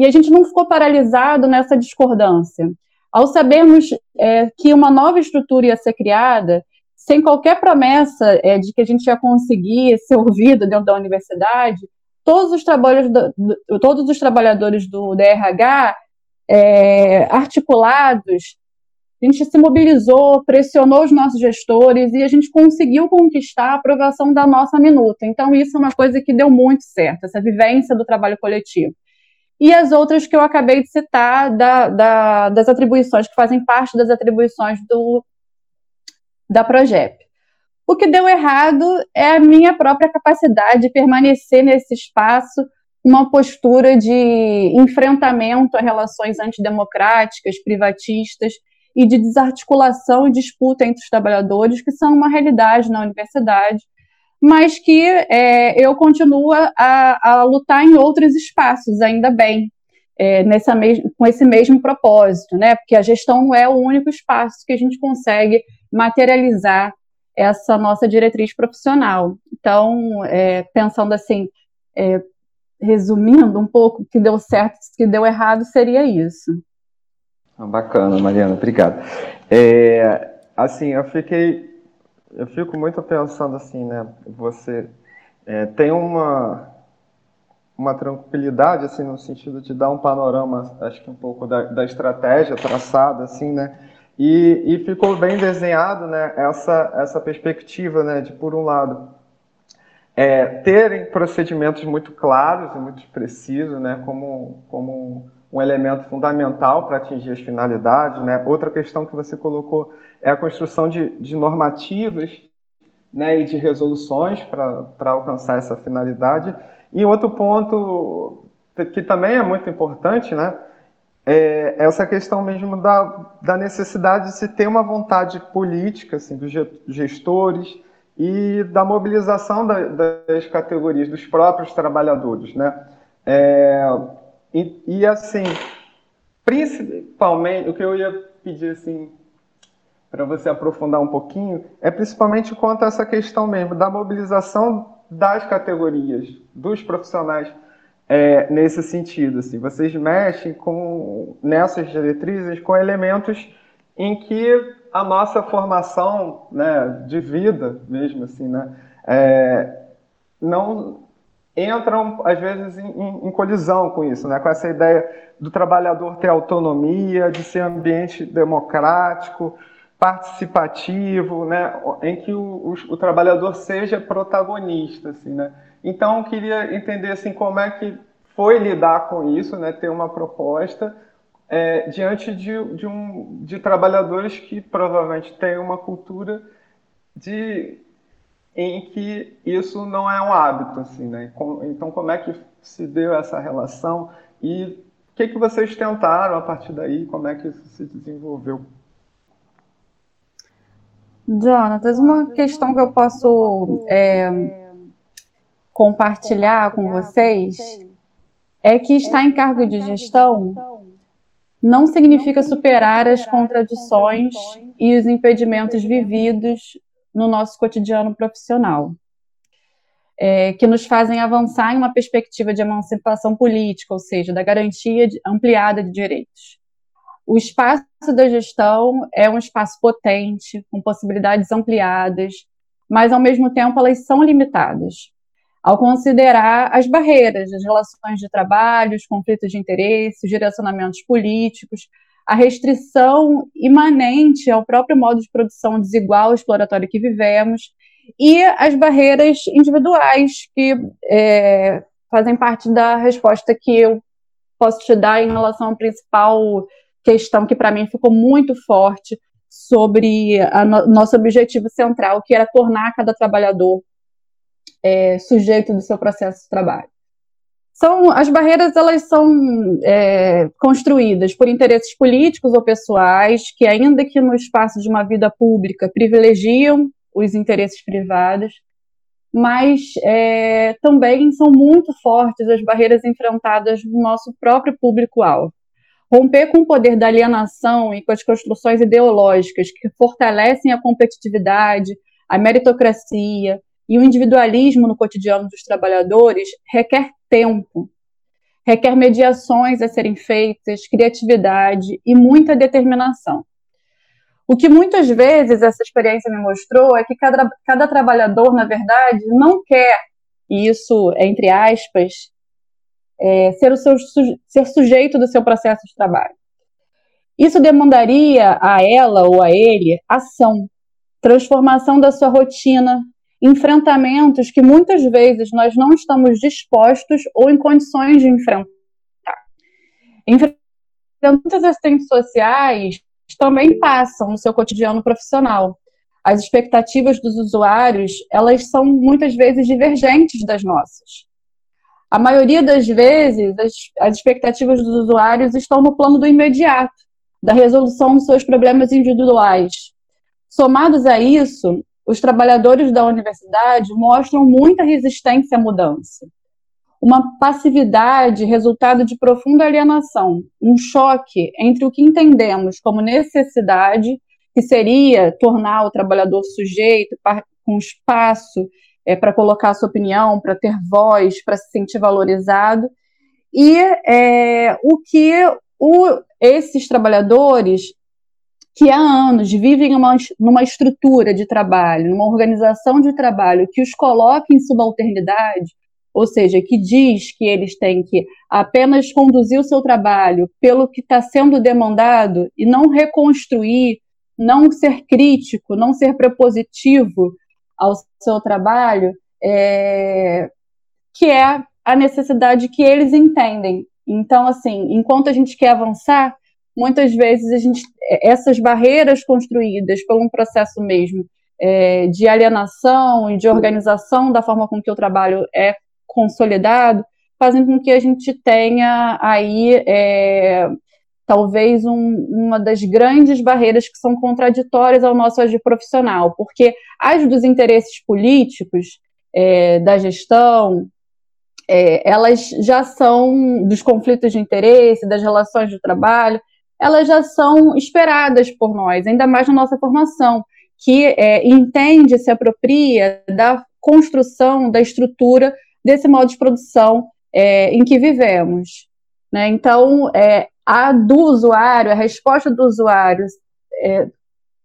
E a gente não ficou paralisado nessa discordância. Ao sabermos é, que uma nova estrutura ia ser criada, sem qualquer promessa é, de que a gente ia conseguir ser ouvido dentro da universidade, todos os, trabalhos do, do, todos os trabalhadores do DRH é, articulados, a gente se mobilizou, pressionou os nossos gestores e a gente conseguiu conquistar a aprovação da nossa minuta. Então, isso é uma coisa que deu muito certo, essa vivência do trabalho coletivo e as outras que eu acabei de citar da, da, das atribuições, que fazem parte das atribuições do, da Progep. O que deu errado é a minha própria capacidade de permanecer nesse espaço, uma postura de enfrentamento a relações antidemocráticas, privatistas e de desarticulação e disputa entre os trabalhadores, que são uma realidade na universidade, mas que é, eu continuo a, a, lutar em outros espaços, ainda bem, é, nessa com esse mesmo propósito, né? Porque a gestão não é o único espaço que a gente consegue materializar essa nossa diretriz profissional. Então, é, pensando assim, é, resumindo um pouco, o que deu certo, o que deu errado seria isso. Ah, bacana, Mariana, obrigado. É, assim, eu fiquei eu fico muito pensando assim, né? Você é, tem uma uma tranquilidade assim no sentido de dar um panorama, acho que um pouco da, da estratégia traçada assim, né? E, e ficou bem desenhado, né? Essa essa perspectiva, né? De por um lado é, terem procedimentos muito claros e muito precisos, né? Como como um elemento fundamental para atingir as finalidades. Né? Outra questão que você colocou é a construção de, de normativas né, e de resoluções para alcançar essa finalidade. E outro ponto que também é muito importante, né, é essa questão mesmo da, da necessidade de se ter uma vontade política assim, dos gestores e da mobilização da, das categorias, dos próprios trabalhadores. Né? É, e, e, assim, principalmente, o que eu ia pedir assim para você aprofundar um pouquinho é principalmente quanto a essa questão mesmo da mobilização das categorias, dos profissionais é, nesse sentido. Assim, vocês mexem com nessas diretrizes com elementos em que a nossa formação né, de vida mesmo assim, né, é, não entram, às vezes, em, em, colisão com isso, né? com essa ideia do trabalhador ter autonomia, de ser ambiente democrático, participativo, né? em que o, o, o trabalhador seja protagonista. Assim, né? Então, eu queria entender assim, como é que foi lidar com isso, né? ter uma proposta é, diante de, de, um, de trabalhadores que provavelmente têm uma cultura de em que isso não é um hábito, assim, né? Então, como é que se deu essa relação e o que, que vocês tentaram a partir daí? Como é que isso se desenvolveu? Jonatas, uma questão que eu posso é, compartilhar com vocês é que estar em cargo de gestão não significa superar as contradições e os impedimentos vividos no nosso cotidiano profissional, é, que nos fazem avançar em uma perspectiva de emancipação política, ou seja, da garantia ampliada de direitos. O espaço da gestão é um espaço potente, com possibilidades ampliadas, mas ao mesmo tempo elas são limitadas. Ao considerar as barreiras, as relações de trabalho, os conflitos de interesse, os direcionamentos políticos, a restrição imanente ao próprio modo de produção desigual, exploratório que vivemos, e as barreiras individuais que é, fazem parte da resposta que eu posso te dar em relação à principal questão que para mim ficou muito forte sobre o no nosso objetivo central, que era tornar cada trabalhador é, sujeito do seu processo de trabalho são as barreiras elas são é, construídas por interesses políticos ou pessoais que ainda que no espaço de uma vida pública privilegiam os interesses privados mas é, também são muito fortes as barreiras enfrentadas no nosso próprio público-alvo. Romper com o poder da alienação e com as construções ideológicas que fortalecem a competitividade, a meritocracia e o individualismo no cotidiano dos trabalhadores requer tempo, requer mediações a serem feitas, criatividade e muita determinação. O que muitas vezes essa experiência me mostrou é que cada, cada trabalhador, na verdade, não quer, e isso entre aspas, é, ser, o seu, ser sujeito do seu processo de trabalho. Isso demandaria a ela ou a ele ação, transformação da sua rotina, enfrentamentos que muitas vezes nós não estamos dispostos ou em condições de enfrentar. Enfrentamentos assistentes sociais também passam no seu cotidiano profissional. As expectativas dos usuários, elas são muitas vezes divergentes das nossas. A maioria das vezes, as, as expectativas dos usuários estão no plano do imediato, da resolução dos seus problemas individuais. Somados a isso, os trabalhadores da universidade mostram muita resistência à mudança uma passividade resultado de profunda alienação, um choque entre o que entendemos como necessidade, que seria tornar o trabalhador sujeito com espaço é, para colocar sua opinião, para ter voz, para se sentir valorizado, e é, o que o, esses trabalhadores que há anos vivem uma, numa estrutura de trabalho, numa organização de trabalho que os coloca em subalternidade, ou seja, que diz que eles têm que apenas conduzir o seu trabalho pelo que está sendo demandado e não reconstruir, não ser crítico, não ser prepositivo ao seu trabalho, é, que é a necessidade que eles entendem. Então, assim, enquanto a gente quer avançar, muitas vezes a gente, essas barreiras construídas por um processo mesmo é, de alienação e de organização da forma com que o trabalho é consolidado, fazem com que a gente tenha aí é, talvez um, uma das grandes barreiras que são contraditórias ao nosso agir profissional, porque as dos interesses políticos, é, da gestão, é, elas já são dos conflitos de interesse, das relações de trabalho, elas já são esperadas por nós, ainda mais na nossa formação, que é, entende, se apropria da construção da estrutura desse modo de produção é, em que vivemos. Né? Então, é, a do usuário, a resposta do usuário, é,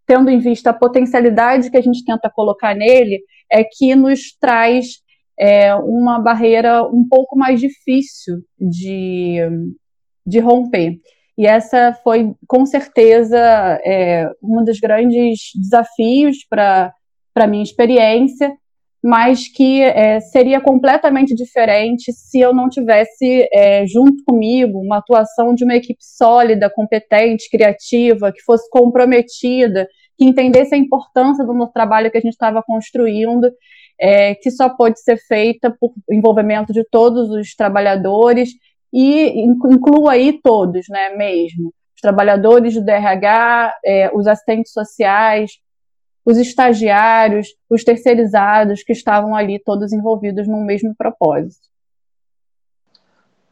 tendo em vista a potencialidade que a gente tenta colocar nele, é que nos traz é, uma barreira um pouco mais difícil de, de romper. E essa foi, com certeza, é, um dos grandes desafios para a minha experiência, mas que é, seria completamente diferente se eu não tivesse é, junto comigo uma atuação de uma equipe sólida, competente, criativa, que fosse comprometida, que entendesse a importância do nosso trabalho que a gente estava construindo, é, que só pode ser feita por envolvimento de todos os trabalhadores e inclua aí todos, né, mesmo, os trabalhadores do DRH, é, os assistentes sociais, os estagiários, os terceirizados que estavam ali todos envolvidos no mesmo propósito.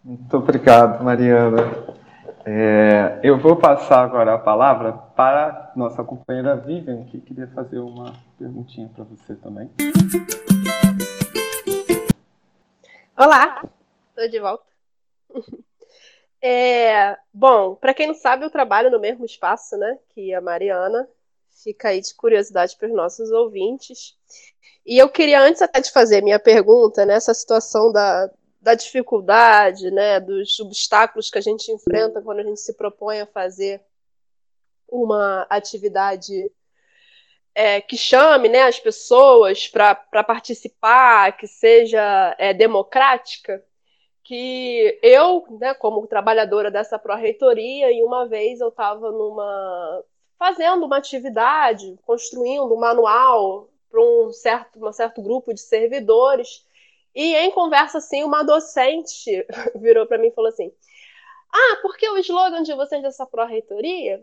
Muito obrigado, Mariana. É, eu vou passar agora a palavra para nossa companheira Vivian, que queria fazer uma perguntinha para você também. Olá, estou de volta. É, bom, para quem não sabe, eu trabalho no mesmo espaço né, que a Mariana, Fica aí de curiosidade para os nossos ouvintes. E eu queria, antes até de fazer minha pergunta, nessa né, situação da, da dificuldade, né, dos obstáculos que a gente enfrenta quando a gente se propõe a fazer uma atividade é, que chame né, as pessoas para participar, que seja é, democrática, que eu, né, como trabalhadora dessa pró-reitoria, e uma vez eu estava numa fazendo uma atividade, construindo um manual para um certo, um certo grupo de servidores. E em conversa assim, uma docente virou para mim e falou assim: Ah, porque o slogan de vocês dessa pró-reitoria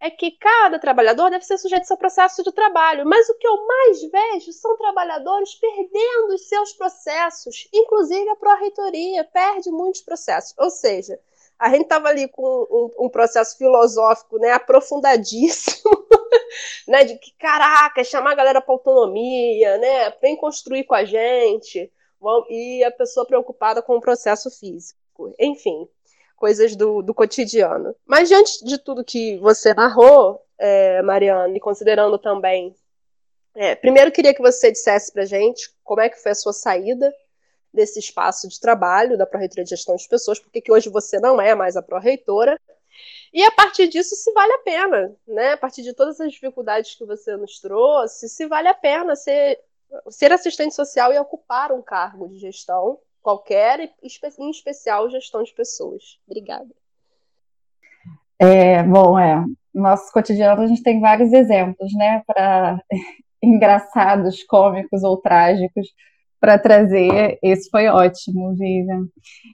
é que cada trabalhador deve ser sujeito ao seu processo de trabalho. Mas o que eu mais vejo são trabalhadores perdendo os seus processos, inclusive a pró-reitoria perde muitos processos. Ou seja, a gente estava ali com um, um, processo filosófico né, aprofundadíssimo, né, de que, caraca, chamar a galera para autonomia, né, vem construir com a gente, e a pessoa preocupada com o processo físico. Enfim, coisas do, do cotidiano. Mas diante de tudo que você narrou, é, Mariana, e considerando também. É, primeiro queria que você dissesse pra gente como é que foi a sua saída desse espaço de trabalho da Pró-Reitoria de Gestão de Pessoas, porque que hoje você não é mais a pró-reitora, e a partir disso, se vale a pena, né? A partir de todas as dificuldades que você nos trouxe, se vale a pena ser, ser assistente social e ocupar um cargo de gestão qualquer, em especial gestão de pessoas. Obrigada. É, bom, é, no nosso cotidiano a gente tem vários exemplos, né, para engraçados, cômicos ou trágicos para trazer. Esse foi ótimo, Vivian.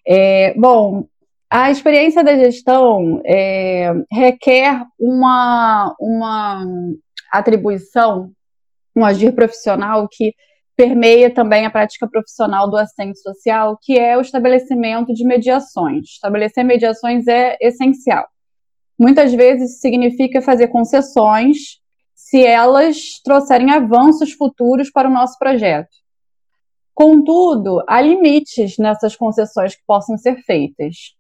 É, bom, a experiência da gestão é, requer uma, uma atribuição, um agir profissional que permeia também a prática profissional do assistente social, que é o estabelecimento de mediações. Estabelecer mediações é essencial. Muitas vezes significa fazer concessões se elas trouxerem avanços futuros para o nosso projeto. Contudo, há limites nessas concessões que possam ser feitas.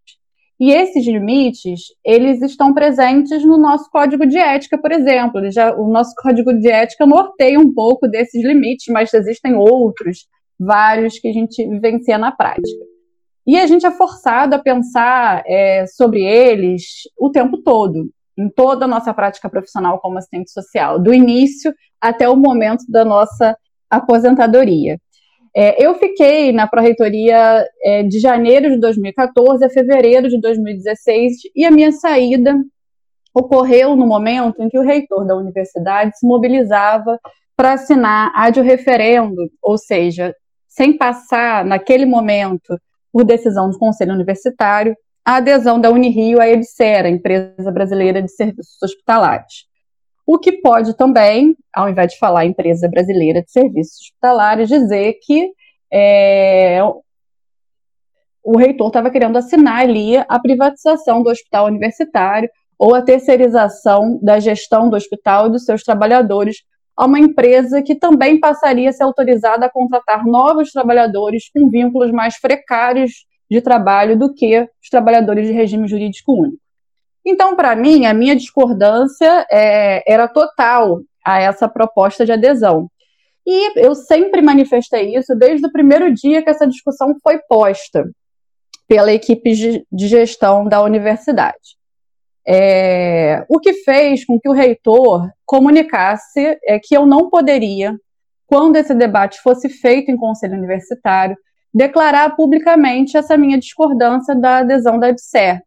E esses limites, eles estão presentes no nosso código de ética, por exemplo. Já, o nosso código de ética norteia um pouco desses limites, mas existem outros, vários, que a gente vivencia na prática. E a gente é forçado a pensar é, sobre eles o tempo todo, em toda a nossa prática profissional como assistente social, do início até o momento da nossa aposentadoria. É, eu fiquei na Pró-Reitoria é, de janeiro de 2014 a fevereiro de 2016 e a minha saída ocorreu no momento em que o reitor da universidade se mobilizava para assinar ad referendo, ou seja, sem passar naquele momento por decisão do Conselho Universitário, a adesão da Unirio à EBSERA, empresa brasileira de serviços hospitalares. O que pode também, ao invés de falar empresa brasileira de serviços hospitalares, dizer que é, o reitor estava querendo assinar ali a privatização do hospital universitário ou a terceirização da gestão do hospital e dos seus trabalhadores a uma empresa que também passaria a ser autorizada a contratar novos trabalhadores com vínculos mais precários de trabalho do que os trabalhadores de regime jurídico único. Então, para mim, a minha discordância é, era total a essa proposta de adesão. E eu sempre manifestei isso desde o primeiro dia que essa discussão foi posta pela equipe de gestão da universidade. É, o que fez com que o reitor comunicasse é que eu não poderia, quando esse debate fosse feito em conselho universitário, declarar publicamente essa minha discordância da adesão da EBSER,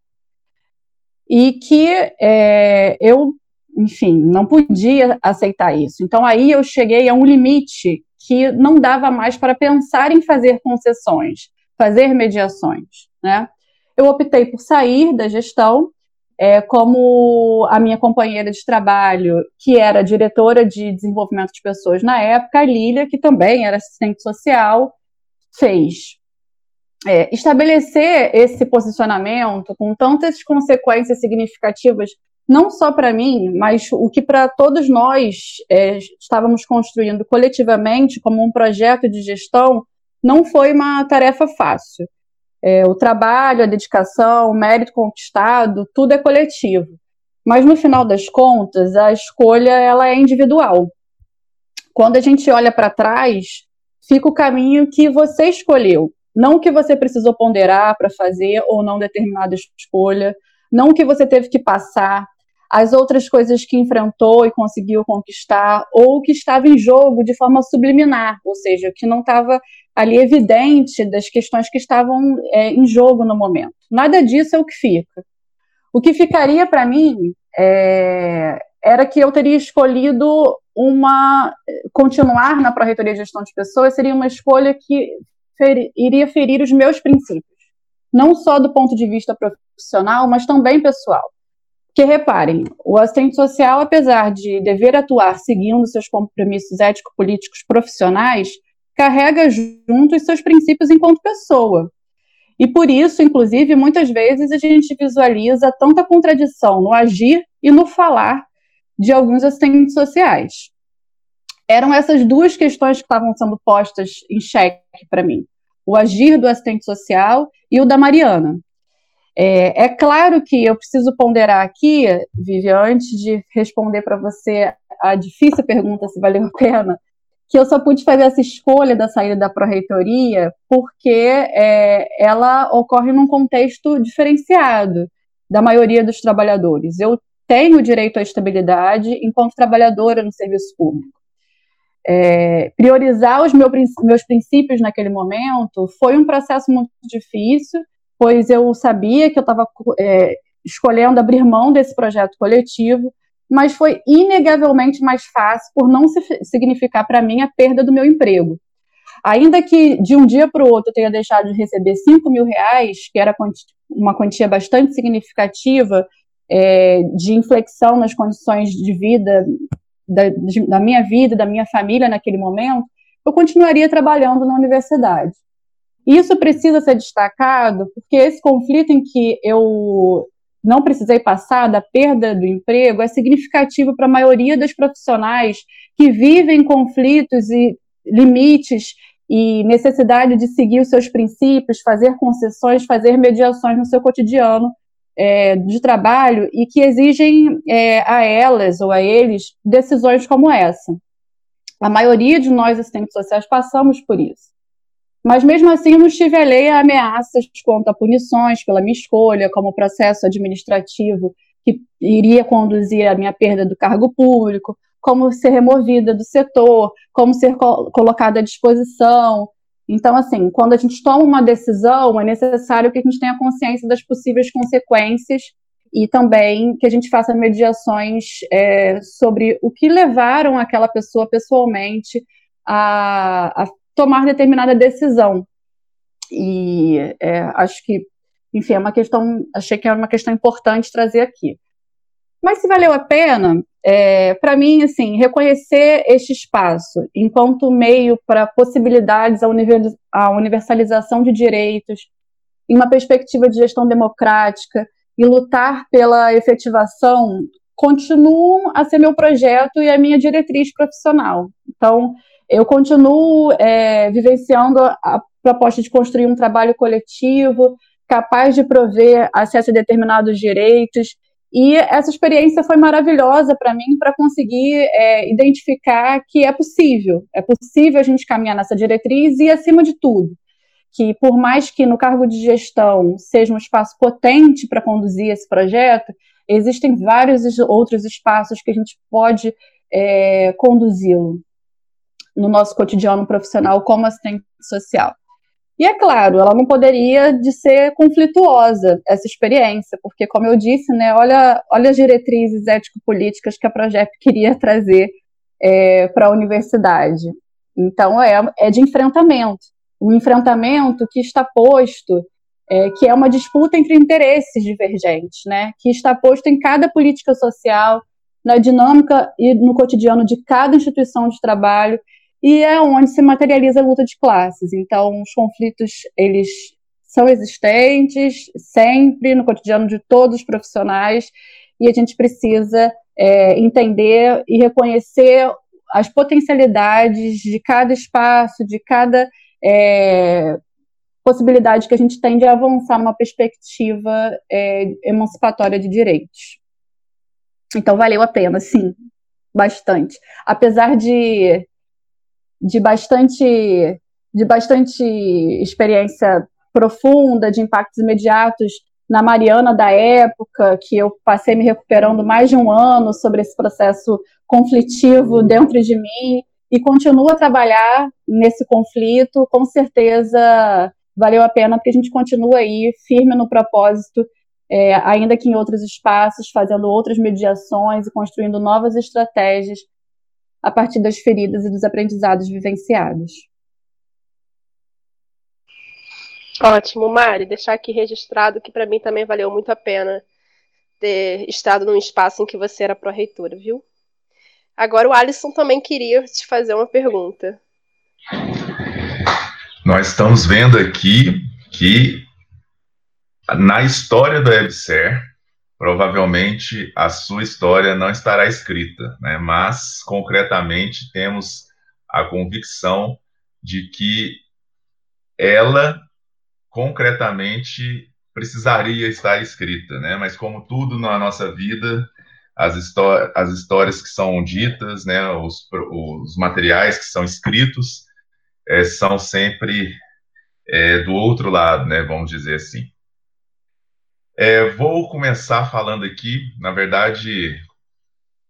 e que é, eu, enfim, não podia aceitar isso. Então aí eu cheguei a um limite que não dava mais para pensar em fazer concessões, fazer mediações, né? Eu optei por sair da gestão, é, como a minha companheira de trabalho, que era diretora de desenvolvimento de pessoas na época, a Lília, que também era assistente social, fez é, estabelecer esse posicionamento com tantas consequências significativas, não só para mim, mas o que para todos nós é, estávamos construindo coletivamente como um projeto de gestão, não foi uma tarefa fácil. É, o trabalho, a dedicação, o mérito conquistado, tudo é coletivo. Mas no final das contas, a escolha ela é individual. Quando a gente olha para trás, fica o caminho que você escolheu não o que você precisou ponderar para fazer ou não determinada escolha, não o que você teve que passar, as outras coisas que enfrentou e conseguiu conquistar, ou o que estava em jogo de forma subliminar, ou seja, que não estava ali evidente das questões que estavam é, em jogo no momento. Nada disso é o que fica. O que ficaria para mim é, era que eu teria escolhido uma continuar na Pró-Reitoria de Gestão de Pessoas seria uma escolha que iria ferir os meus princípios, não só do ponto de vista profissional, mas também pessoal. Que reparem, o assistente social, apesar de dever atuar seguindo seus compromissos ético-políticos profissionais, carrega junto os seus princípios enquanto pessoa. E por isso, inclusive, muitas vezes a gente visualiza tanta contradição no agir e no falar de alguns assistentes sociais. Eram essas duas questões que estavam sendo postas em xeque para mim: o agir do assistente social e o da Mariana. É, é, claro que eu preciso ponderar aqui, Vivi, antes de responder para você a difícil pergunta se valeu a pena, que eu só pude fazer essa escolha da saída da pró-reitoria porque é, ela ocorre num contexto diferenciado da maioria dos trabalhadores. Eu tenho direito à estabilidade enquanto trabalhadora no serviço público. É, priorizar os meu, meus princípios naquele momento foi um processo muito difícil, pois eu sabia que eu estava é, escolhendo abrir mão desse projeto coletivo, mas foi inegavelmente mais fácil por não significar para mim a perda do meu emprego. Ainda que de um dia para o outro eu tenha deixado de receber 5 mil reais, que era uma quantia bastante significativa é, de inflexão nas condições de vida da, da minha vida, da minha família naquele momento, eu continuaria trabalhando na universidade. Isso precisa ser destacado porque esse conflito em que eu não precisei passar da perda do emprego é significativo para a maioria dos profissionais que vivem conflitos e limites e necessidade de seguir os seus princípios, fazer concessões, fazer mediações no seu cotidiano é, de trabalho e que exigem é, a elas ou a eles decisões como essa. A maioria de nós assistentes sociais passamos por isso. Mas mesmo assim, eu não estive alheia a ameaças quanto a punições pela minha escolha, como processo administrativo que iria conduzir à minha perda do cargo público, como ser removida do setor, como ser co colocada à disposição. Então, assim, quando a gente toma uma decisão, é necessário que a gente tenha consciência das possíveis consequências e também que a gente faça mediações é, sobre o que levaram aquela pessoa pessoalmente a, a tomar determinada decisão. E é, acho que, enfim, é uma questão, achei que é uma questão importante trazer aqui. Mas se valeu a pena, é, para mim, assim, reconhecer este espaço enquanto meio para possibilidades à universalização de direitos, em uma perspectiva de gestão democrática e lutar pela efetivação continuam a ser meu projeto e a minha diretriz profissional. Então, eu continuo é, vivenciando a proposta de construir um trabalho coletivo capaz de prover acesso a determinados direitos. E essa experiência foi maravilhosa para mim para conseguir é, identificar que é possível, é possível a gente caminhar nessa diretriz e, acima de tudo, que por mais que no cargo de gestão seja um espaço potente para conduzir esse projeto, existem vários outros espaços que a gente pode é, conduzi-lo no nosso cotidiano profissional como assistente social. E é claro, ela não poderia de ser conflituosa essa experiência, porque como eu disse, né, olha, olha as diretrizes ético-políticas que a Progep queria trazer é, para a universidade. Então é, é de enfrentamento, um enfrentamento que está posto, é, que é uma disputa entre interesses divergentes, né, que está posto em cada política social, na dinâmica e no cotidiano de cada instituição de trabalho e é onde se materializa a luta de classes. Então, os conflitos, eles são existentes sempre no cotidiano de todos os profissionais e a gente precisa é, entender e reconhecer as potencialidades de cada espaço, de cada é, possibilidade que a gente tem de avançar numa perspectiva é, emancipatória de direitos. Então, valeu a pena, sim, bastante. Apesar de de bastante, de bastante experiência profunda, de impactos imediatos na Mariana da época, que eu passei me recuperando mais de um ano sobre esse processo conflitivo dentro de mim e continuo a trabalhar nesse conflito, com certeza valeu a pena, porque a gente continua aí firme no propósito, é, ainda que em outros espaços, fazendo outras mediações e construindo novas estratégias a partir das feridas e dos aprendizados vivenciados. Ótimo, Mari, deixar aqui registrado que para mim também valeu muito a pena ter estado num espaço em que você era pró-reitora, viu? Agora o Alisson também queria te fazer uma pergunta. Nós estamos vendo aqui que na história do EBSER, provavelmente a sua história não estará escrita, né? mas concretamente temos a convicção de que ela concretamente precisaria estar escrita, né? Mas como tudo na nossa vida, as, as histórias que são ditas, né, os, os materiais que são escritos, é, são sempre é, do outro lado, né, vamos dizer assim. É, vou começar falando aqui, na verdade,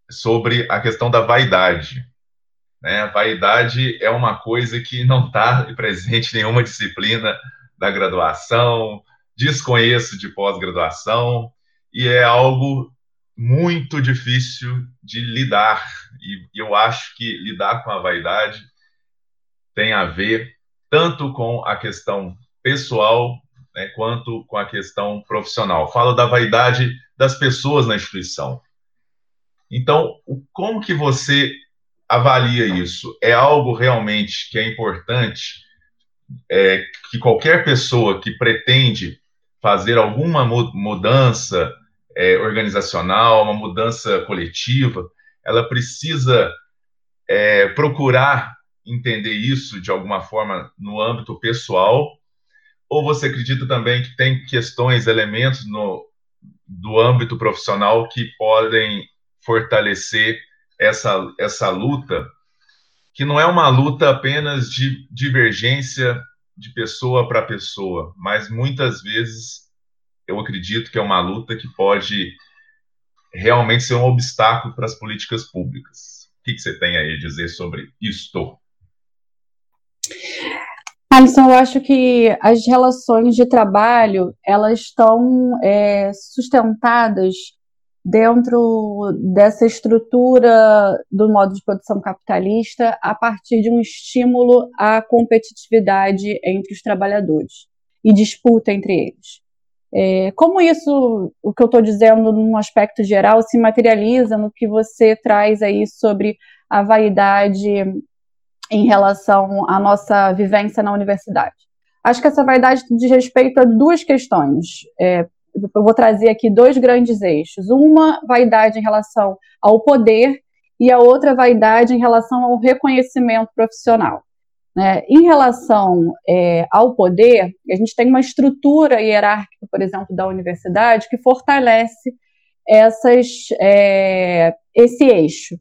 sobre a questão da vaidade. Né? A vaidade é uma coisa que não está presente em nenhuma disciplina da graduação, desconheço de pós-graduação e é algo muito difícil de lidar. E eu acho que lidar com a vaidade tem a ver tanto com a questão pessoal né, quanto com a questão profissional. Falo da vaidade das pessoas na instituição. Então, como que você avalia isso? É algo realmente que é importante, é, que qualquer pessoa que pretende fazer alguma mudança é, organizacional, uma mudança coletiva, ela precisa é, procurar entender isso de alguma forma no âmbito pessoal? Ou você acredita também que tem questões, elementos no, do âmbito profissional que podem fortalecer essa, essa luta, que não é uma luta apenas de divergência de pessoa para pessoa, mas muitas vezes eu acredito que é uma luta que pode realmente ser um obstáculo para as políticas públicas. O que, que você tem aí a dizer sobre isto? Alisson, eu acho que as relações de trabalho elas estão é, sustentadas dentro dessa estrutura do modo de produção capitalista a partir de um estímulo à competitividade entre os trabalhadores e disputa entre eles. É, como isso, o que eu estou dizendo num aspecto geral, se materializa no que você traz aí sobre a vaidade em relação à nossa vivência na universidade? Acho que essa vaidade diz respeito a duas questões. É, eu vou trazer aqui dois grandes eixos. Uma vaidade em relação ao poder e a outra vaidade em relação ao reconhecimento profissional. Né? Em relação é, ao poder, a gente tem uma estrutura hierárquica, por exemplo, da universidade, que fortalece essas, é, esse eixo.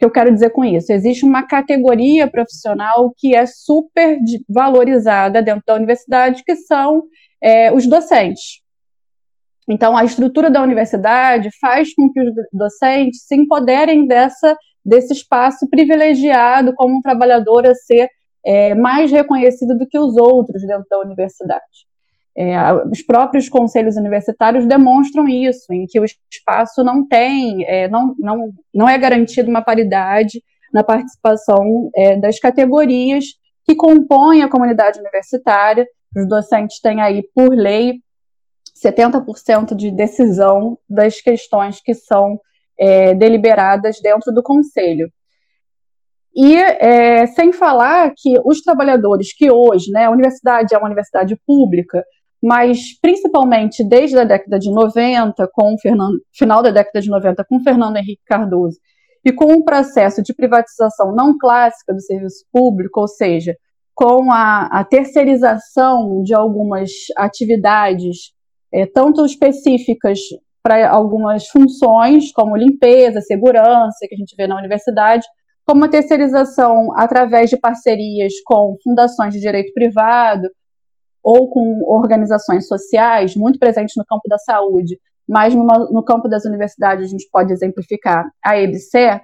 Que eu quero dizer com isso? Existe uma categoria profissional que é super valorizada dentro da universidade, que são é, os docentes. Então, a estrutura da universidade faz com que os docentes se empoderem dessa, desse espaço privilegiado como um trabalhador a ser é, mais reconhecido do que os outros dentro da universidade. É, os próprios conselhos universitários demonstram isso, em que o espaço não tem, é, não, não, não é garantido uma paridade na participação é, das categorias que compõem a comunidade universitária. Os docentes têm aí, por lei, 70% de decisão das questões que são é, deliberadas dentro do conselho. E é, sem falar que os trabalhadores que hoje, né, a universidade é uma universidade pública, mas principalmente desde a década de 90, com Fernando, final da década de 90, com Fernando Henrique Cardoso, e com um processo de privatização não clássica do serviço público, ou seja, com a, a terceirização de algumas atividades é, tanto específicas para algumas funções, como limpeza, segurança, que a gente vê na universidade, como a terceirização através de parcerias com fundações de direito privado ou com organizações sociais, muito presentes no campo da saúde, mas no campo das universidades a gente pode exemplificar a EBSER,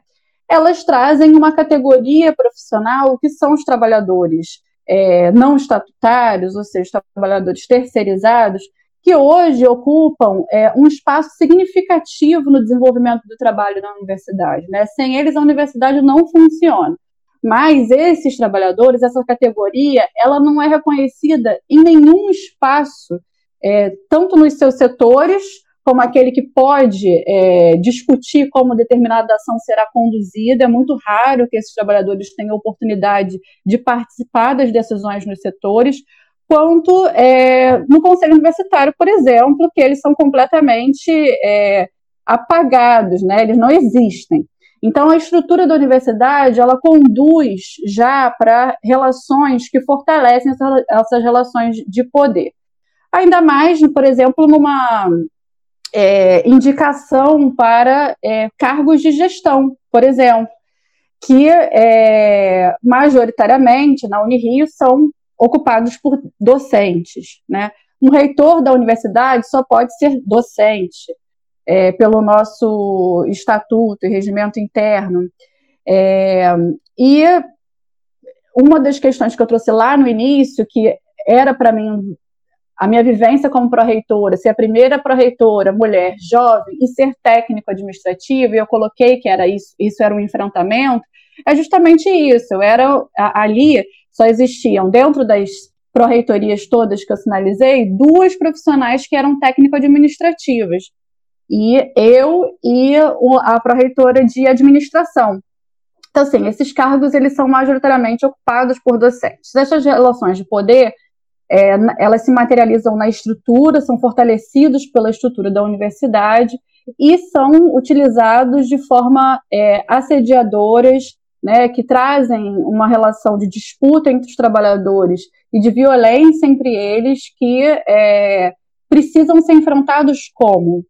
elas trazem uma categoria profissional que são os trabalhadores é, não estatutários, ou seja, trabalhadores terceirizados, que hoje ocupam é, um espaço significativo no desenvolvimento do trabalho na universidade. Né? Sem eles, a universidade não funciona. Mas esses trabalhadores, essa categoria, ela não é reconhecida em nenhum espaço, é, tanto nos seus setores, como aquele que pode é, discutir como determinada ação será conduzida. É muito raro que esses trabalhadores tenham oportunidade de participar das decisões nos setores, quanto é, no Conselho Universitário, por exemplo, que eles são completamente é, apagados, né? eles não existem. Então, a estrutura da universidade, ela conduz já para relações que fortalecem essas relações de poder. Ainda mais, por exemplo, numa é, indicação para é, cargos de gestão, por exemplo, que é, majoritariamente na Unirio são ocupados por docentes. Né? Um reitor da universidade só pode ser docente, é, pelo nosso estatuto e regimento interno. É, e uma das questões que eu trouxe lá no início, que era para mim a minha vivência como pró-reitora, ser a primeira pró-reitora mulher jovem e ser técnico administrativo, e eu coloquei que era isso, isso era um enfrentamento, é justamente isso. Era ali só existiam dentro das pró-reitorias todas que eu sinalizei duas profissionais que eram técnico-administrativas e eu e a pró-reitora de administração. Então, assim, esses cargos eles são majoritariamente ocupados por docentes. Essas relações de poder é, elas se materializam na estrutura, são fortalecidos pela estrutura da universidade e são utilizados de forma é, assediadoras, né, que trazem uma relação de disputa entre os trabalhadores e de violência entre eles que é, precisam ser enfrentados como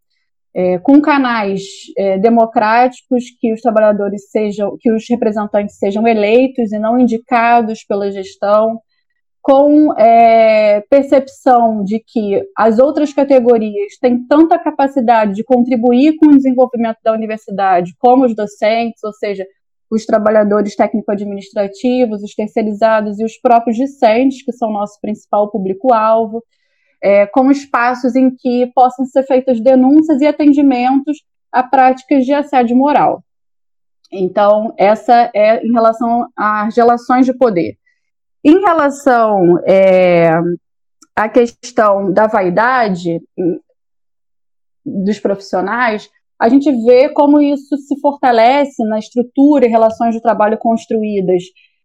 é, com canais é, democráticos que os trabalhadores sejam, que os representantes sejam eleitos e não indicados pela gestão, com é, percepção de que as outras categorias têm tanta capacidade de contribuir com o desenvolvimento da universidade, como os docentes, ou seja, os trabalhadores técnico-administrativos, os terceirizados e os próprios discentes, que são nosso principal público-alvo, é, como espaços em que possam ser feitas denúncias e atendimentos a práticas de assédio moral. Então, essa é em relação às relações de poder. Em relação é, à questão da vaidade hum, dos profissionais, a gente vê como isso se fortalece na estrutura e relações de trabalho construídas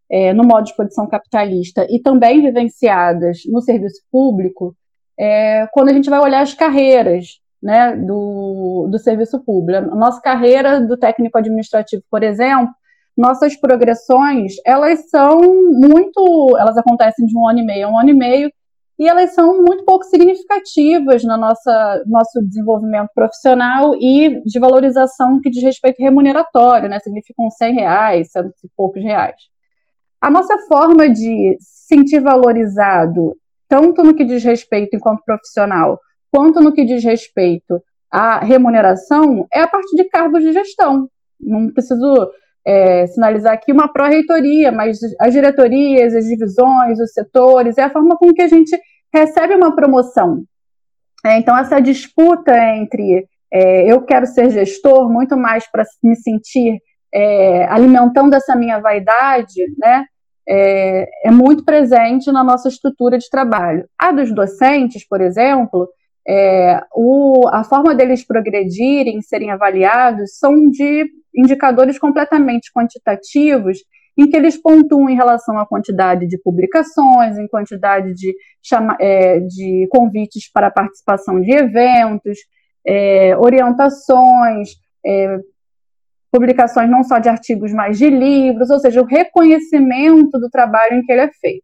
é, no modo de produção capitalista e também vivenciadas no serviço público, é, quando a gente vai olhar as carreiras né, do, do serviço público. A nossa carreira do técnico administrativo, por exemplo, nossas progressões, elas são muito, elas acontecem de um ano e meio a um ano e meio, e elas são muito pouco significativas no nosso desenvolvimento profissional e de valorização que diz respeito remuneratório, né? Significam 100 reais, cento e poucos reais. A nossa forma de sentir valorizado, tanto no que diz respeito enquanto profissional, quanto no que diz respeito à remuneração, é a partir de cargos de gestão. Não preciso é, sinalizar aqui uma pró-reitoria, mas as diretorias, as divisões, os setores, é a forma com que a gente recebe uma promoção. É, então, essa disputa entre é, eu quero ser gestor muito mais para me sentir é, alimentando essa minha vaidade, né, é, é, muito presente na nossa estrutura de trabalho. A dos docentes, por exemplo, é, o, a forma deles progredirem, serem avaliados, são de indicadores completamente quantitativos, em que eles pontuam em relação à quantidade de publicações, em quantidade de, chama, é, de convites para participação de eventos, é, orientações, é, publicações não só de artigos, mas de livros, ou seja, o reconhecimento do trabalho em que ele é feito.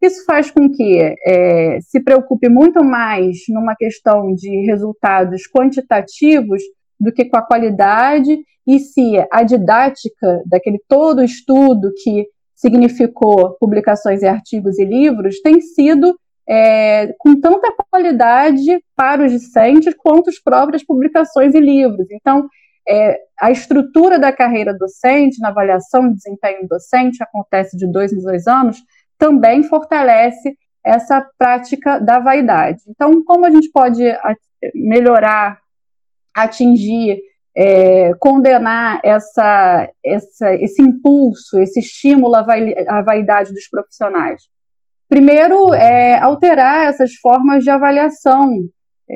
Isso faz com que é, se preocupe muito mais numa questão de resultados quantitativos do que com a qualidade e se a didática daquele todo estudo que significou publicações e artigos e livros tem sido é, com tanta qualidade para os discentes quanto as próprias publicações e livros. Então, é, a estrutura da carreira docente, na avaliação de desempenho docente, acontece de dois em dois anos, também fortalece essa prática da vaidade. Então, como a gente pode melhorar, atingir, é, condenar essa, essa, esse impulso, esse estímulo à vaidade dos profissionais? Primeiro, é alterar essas formas de avaliação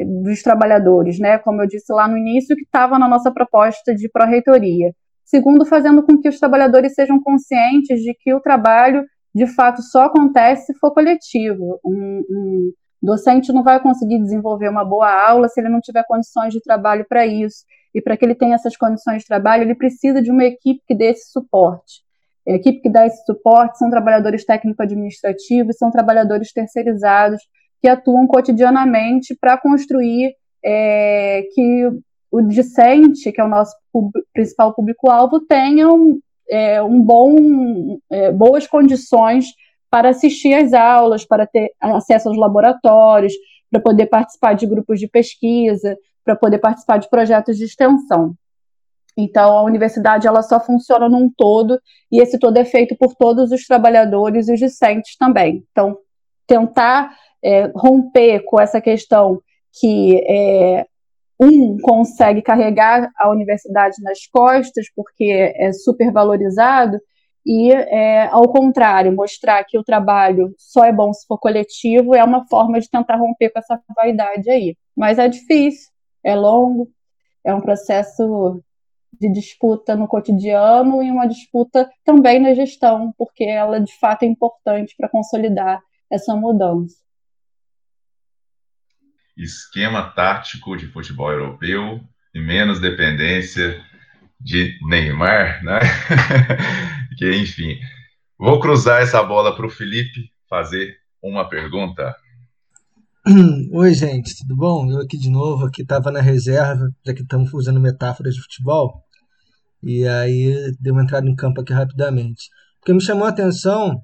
dos trabalhadores, né? Como eu disse lá no início, que estava na nossa proposta de pró-reitoria. Segundo, fazendo com que os trabalhadores sejam conscientes de que o trabalho, de fato, só acontece se for coletivo. Um, um docente não vai conseguir desenvolver uma boa aula se ele não tiver condições de trabalho para isso. E para que ele tenha essas condições de trabalho, ele precisa de uma equipe que dê esse suporte. A equipe que dá esse suporte são trabalhadores técnico-administrativos, são trabalhadores terceirizados que atuam cotidianamente para construir é, que o discente, que é o nosso principal público-alvo, tenha é, um bom, é, boas condições para assistir às aulas, para ter acesso aos laboratórios, para poder participar de grupos de pesquisa, para poder participar de projetos de extensão. Então, a universidade ela só funciona num todo, e esse todo é feito por todos os trabalhadores e os discentes também. Então, tentar é, romper com essa questão que é, um consegue carregar a universidade nas costas porque é supervalorizado, e, é, ao contrário, mostrar que o trabalho só é bom se for coletivo é uma forma de tentar romper com essa vaidade aí. Mas é difícil, é longo, é um processo de disputa no cotidiano e uma disputa também na gestão, porque ela de fato é importante para consolidar essa mudança. Esquema tático de futebol europeu e menos dependência de Neymar, né? que enfim. Vou cruzar essa bola para o Felipe fazer uma pergunta. Oi, gente, tudo bom? Eu aqui de novo, aqui estava na reserva, já que estamos usando metáforas de futebol. E aí deu uma entrada em campo aqui rapidamente. Porque me chamou a atenção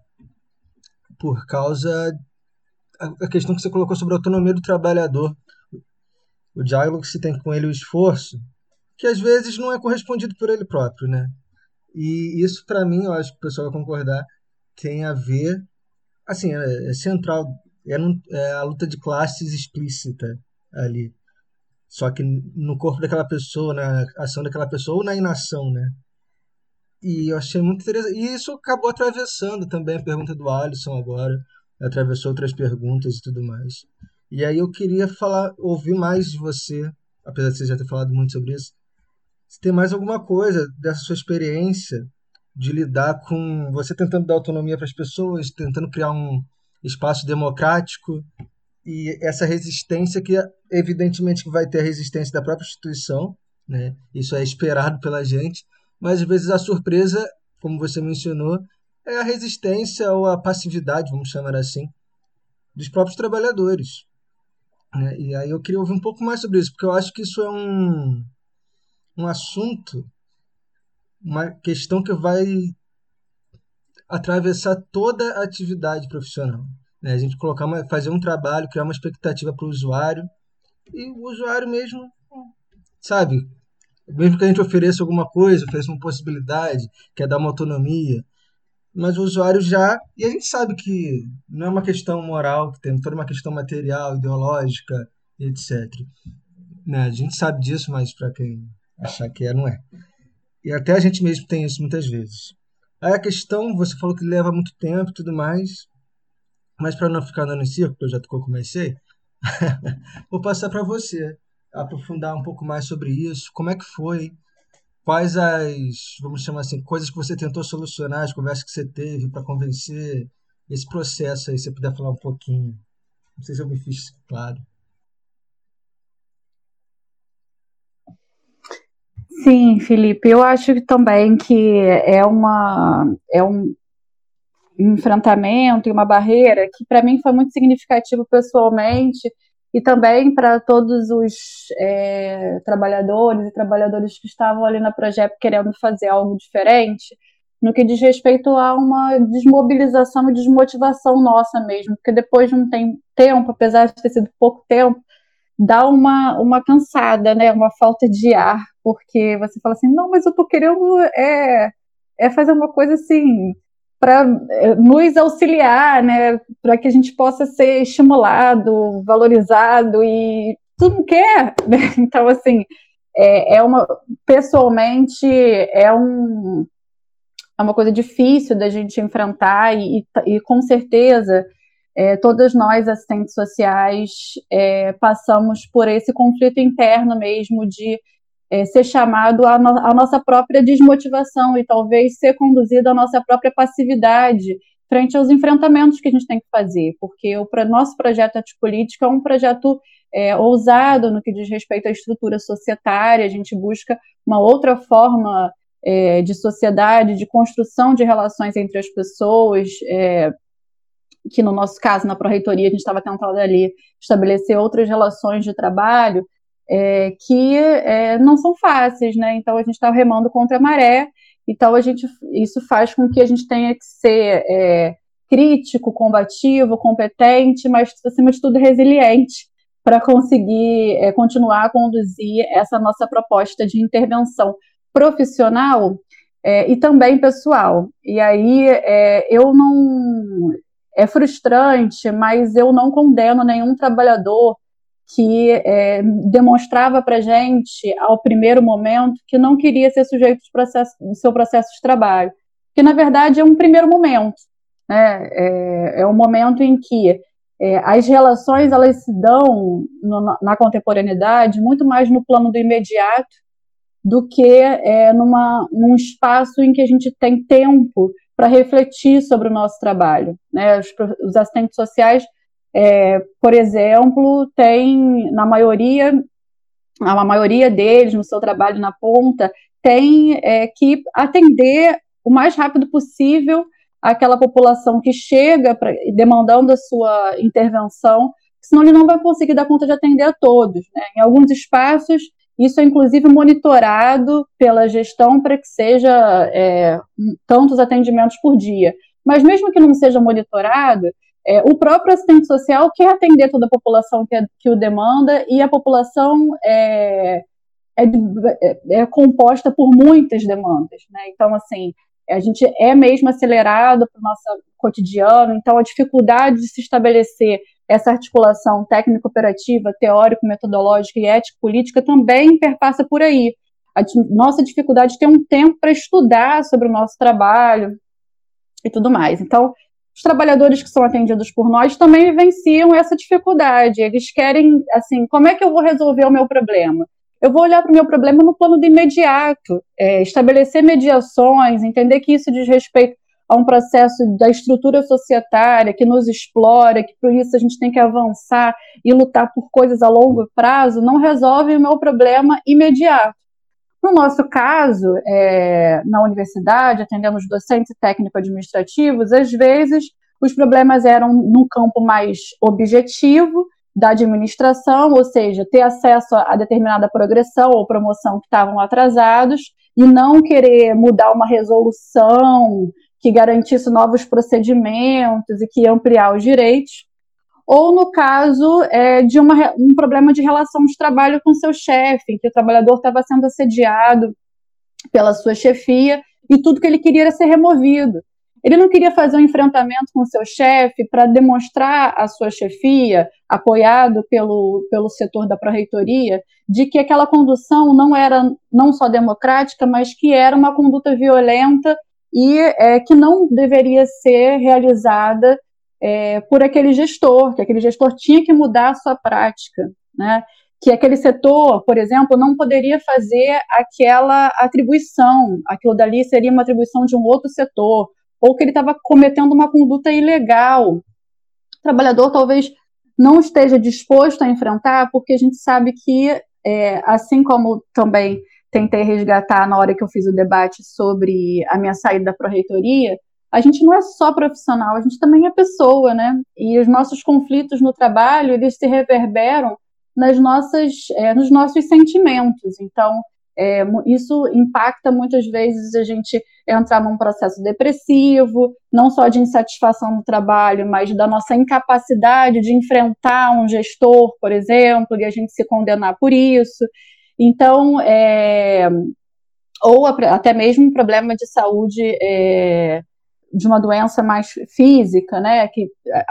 por causa a questão que você colocou sobre a autonomia do trabalhador. O diálogo que se tem com ele, o esforço, que às vezes não é correspondido por ele próprio, né? E isso, para mim, eu acho que o pessoal vai concordar, tem a ver, assim, é, é central, é, é a luta de classes explícita ali só que no corpo daquela pessoa, na ação daquela pessoa ou na inação, né? E eu achei muito interessante. E isso acabou atravessando também a pergunta do Alisson agora, atravessou outras perguntas e tudo mais. E aí eu queria falar, ouvir mais de você, apesar de você já ter falado muito sobre isso, se tem mais alguma coisa dessa sua experiência de lidar com você tentando dar autonomia para as pessoas, tentando criar um espaço democrático e essa resistência que evidentemente que vai ter a resistência da própria instituição, né? Isso é esperado pela gente, mas às vezes a surpresa, como você mencionou, é a resistência ou a passividade, vamos chamar assim, dos próprios trabalhadores. Né? E aí eu queria ouvir um pouco mais sobre isso, porque eu acho que isso é um, um assunto, uma questão que vai atravessar toda a atividade profissional. Né? A gente colocar uma, fazer um trabalho, criar uma expectativa para o usuário e o usuário mesmo, sabe? Mesmo que a gente ofereça alguma coisa, ofereça uma possibilidade, quer dar uma autonomia, mas o usuário já. E a gente sabe que não é uma questão moral, que tem toda uma questão material, ideológica, etc. Né? A gente sabe disso, mas para quem achar que é, não é. E até a gente mesmo tem isso muitas vezes. Aí a questão, você falou que leva muito tempo e tudo mais, mas para não ficar dando em círculo, eu já comecei, vou passar para você aprofundar um pouco mais sobre isso. Como é que foi? Quais as, vamos chamar assim, coisas que você tentou solucionar, as conversas que você teve para convencer esse processo aí, se você puder falar um pouquinho. Não sei se eu me fiz claro. Sim, Felipe, eu acho também que é uma é um, enfrentamento e uma barreira que para mim foi muito significativo pessoalmente e também para todos os é, trabalhadores e trabalhadoras que estavam ali na projeto querendo fazer algo diferente, no que diz respeito a uma desmobilização e desmotivação nossa mesmo, porque depois de um tempo, apesar de ter sido pouco tempo, dá uma, uma cansada, né, uma falta de ar, porque você fala assim, não, mas eu tô querendo é, é fazer uma coisa assim para eh, nos auxiliar, né, para que a gente possa ser estimulado, valorizado e tu não quer, né? Então assim é, é, uma pessoalmente é um é uma coisa difícil da gente enfrentar e, e, e com certeza é, todas nós, assistentes sociais, é, passamos por esse conflito interno mesmo de é, ser chamado a, no, a, nossa própria desmotivação e talvez ser conduzido à nossa própria passividade frente aos enfrentamentos que a gente tem que fazer, porque o nosso projeto Antipolítica é um projeto é, ousado no que diz respeito à estrutura societária, a gente busca uma outra forma é, de sociedade, de construção de relações entre as pessoas, é, que no nosso caso, na Pró-Reitoria, a gente estava tentando ali estabelecer outras relações de trabalho é, que é, não são fáceis, né? Então a gente está remando contra a maré, então a gente, isso faz com que a gente tenha que ser é, crítico, combativo, competente, mas acima de tudo resiliente para conseguir é, continuar a conduzir essa nossa proposta de intervenção profissional é, e também pessoal. E aí é, eu não é frustrante, mas eu não condeno nenhum trabalhador que é, demonstrava para gente, ao primeiro momento, que não queria ser sujeito processo, do seu processo de trabalho. Que, na verdade, é um primeiro momento. Né? É, é um momento em que é, as relações elas se dão no, na contemporaneidade muito mais no plano do imediato do que é, numa, num espaço em que a gente tem tempo para refletir sobre o nosso trabalho. Né? Os, os assistentes sociais, é, por exemplo, têm, na maioria, a maioria deles, no seu trabalho na ponta, tem é, que atender o mais rápido possível aquela população que chega pra, demandando a sua intervenção, senão ele não vai conseguir dar conta de atender a todos. Né? Em alguns espaços, isso é inclusive monitorado pela gestão para que seja é, tantos atendimentos por dia. Mas mesmo que não seja monitorado, é, o próprio assistente social quer atender toda a população que, é, que o demanda e a população é, é, é, é composta por muitas demandas. Né? Então, assim, a gente é mesmo acelerado para o nosso cotidiano, então a dificuldade de se estabelecer essa articulação técnico-operativa, teórico-metodológica e ético-política também perpassa por aí. A nossa dificuldade de ter um tempo para estudar sobre o nosso trabalho e tudo mais. Então, os trabalhadores que são atendidos por nós também vivenciam essa dificuldade. Eles querem, assim, como é que eu vou resolver o meu problema? Eu vou olhar para o meu problema no plano do imediato, é, estabelecer mediações, entender que isso diz respeito a um processo da estrutura societária que nos explora, que por isso a gente tem que avançar e lutar por coisas a longo prazo, não resolve o meu problema imediato. No nosso caso, é, na universidade, atendemos docentes e técnico-administrativos, às vezes os problemas eram no campo mais objetivo da administração, ou seja, ter acesso a determinada progressão ou promoção que estavam atrasados e não querer mudar uma resolução que garantisse novos procedimentos e que ia ampliar os direitos, ou no caso é, de uma, um problema de relação de trabalho com seu chefe, que o trabalhador estava sendo assediado pela sua chefia e tudo que ele queria era ser removido. Ele não queria fazer um enfrentamento com seu chefe para demonstrar à sua chefia, apoiado pelo, pelo setor da pró-reitoria, de que aquela condução não era não só democrática, mas que era uma conduta violenta e é, que não deveria ser realizada é, por aquele gestor, que aquele gestor tinha que mudar a sua prática, né? que aquele setor, por exemplo, não poderia fazer aquela atribuição, aquilo dali seria uma atribuição de um outro setor, ou que ele estava cometendo uma conduta ilegal. O trabalhador talvez não esteja disposto a enfrentar, porque a gente sabe que, é, assim como também tentei resgatar na hora que eu fiz o debate sobre a minha saída da pró-reitoria, a gente não é só profissional, a gente também é pessoa, né? E os nossos conflitos no trabalho, eles se reverberam nas nossas, é, nos nossos sentimentos. Então, é, isso impacta muitas vezes a gente entrar num processo depressivo, não só de insatisfação no trabalho, mas da nossa incapacidade de enfrentar um gestor, por exemplo, e a gente se condenar por isso. Então, é, ou até mesmo um problema de saúde é, de uma doença mais física, né, que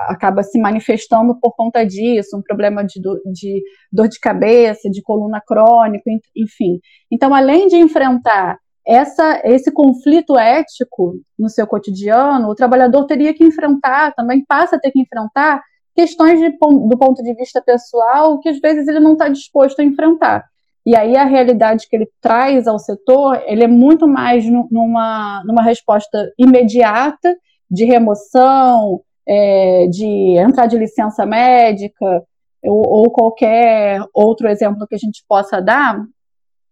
acaba se manifestando por conta disso, um problema de, do, de dor de cabeça, de coluna crônica, enfim. Então, além de enfrentar essa, esse conflito ético no seu cotidiano, o trabalhador teria que enfrentar, também passa a ter que enfrentar questões de, do ponto de vista pessoal que às vezes ele não está disposto a enfrentar. E aí a realidade que ele traz ao setor, ele é muito mais numa, numa resposta imediata de remoção, é, de entrar de licença médica, ou, ou qualquer outro exemplo que a gente possa dar,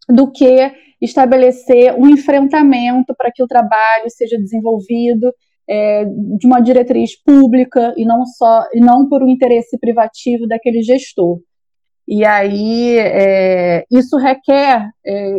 do que estabelecer um enfrentamento para que o trabalho seja desenvolvido é, de uma diretriz pública e não só e não por um interesse privativo daquele gestor. E aí é, isso requer é,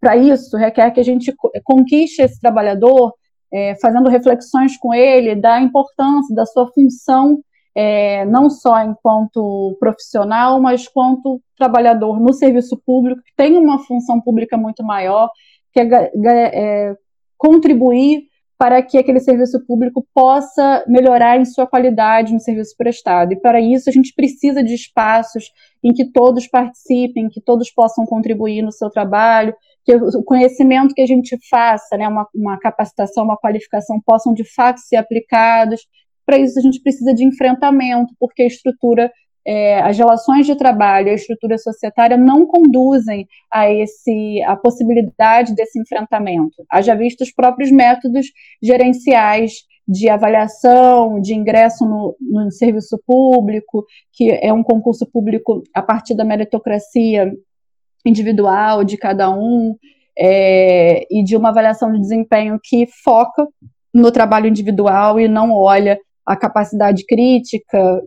para isso requer que a gente conquiste esse trabalhador é, fazendo reflexões com ele da importância da sua função é, não só enquanto profissional, mas quanto trabalhador no serviço público, que tem uma função pública muito maior, que é, é contribuir para que aquele serviço público possa melhorar em sua qualidade no serviço prestado. E para isso a gente precisa de espaços em que todos participem, que todos possam contribuir no seu trabalho, que o conhecimento que a gente faça, né, uma, uma capacitação, uma qualificação, possam de fato ser aplicados, para isso, a gente precisa de enfrentamento, porque a estrutura, é, as relações de trabalho, a estrutura societária não conduzem a esse, a possibilidade desse enfrentamento. Haja visto os próprios métodos gerenciais de avaliação, de ingresso no, no serviço público, que é um concurso público a partir da meritocracia individual de cada um, é, e de uma avaliação de desempenho que foca no trabalho individual e não olha a capacidade crítica,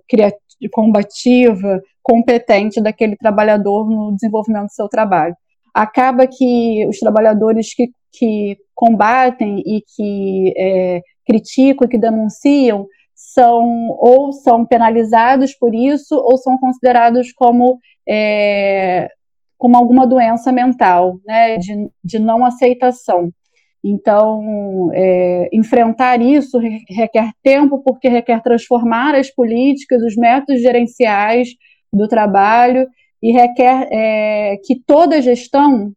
combativa, competente daquele trabalhador no desenvolvimento do seu trabalho. Acaba que os trabalhadores que, que combatem e que é, criticam e que denunciam são ou são penalizados por isso ou são considerados como é, como alguma doença mental, né, de, de não aceitação. Então, é, enfrentar isso requer tempo, porque requer transformar as políticas, os métodos gerenciais do trabalho, e requer é, que toda gestão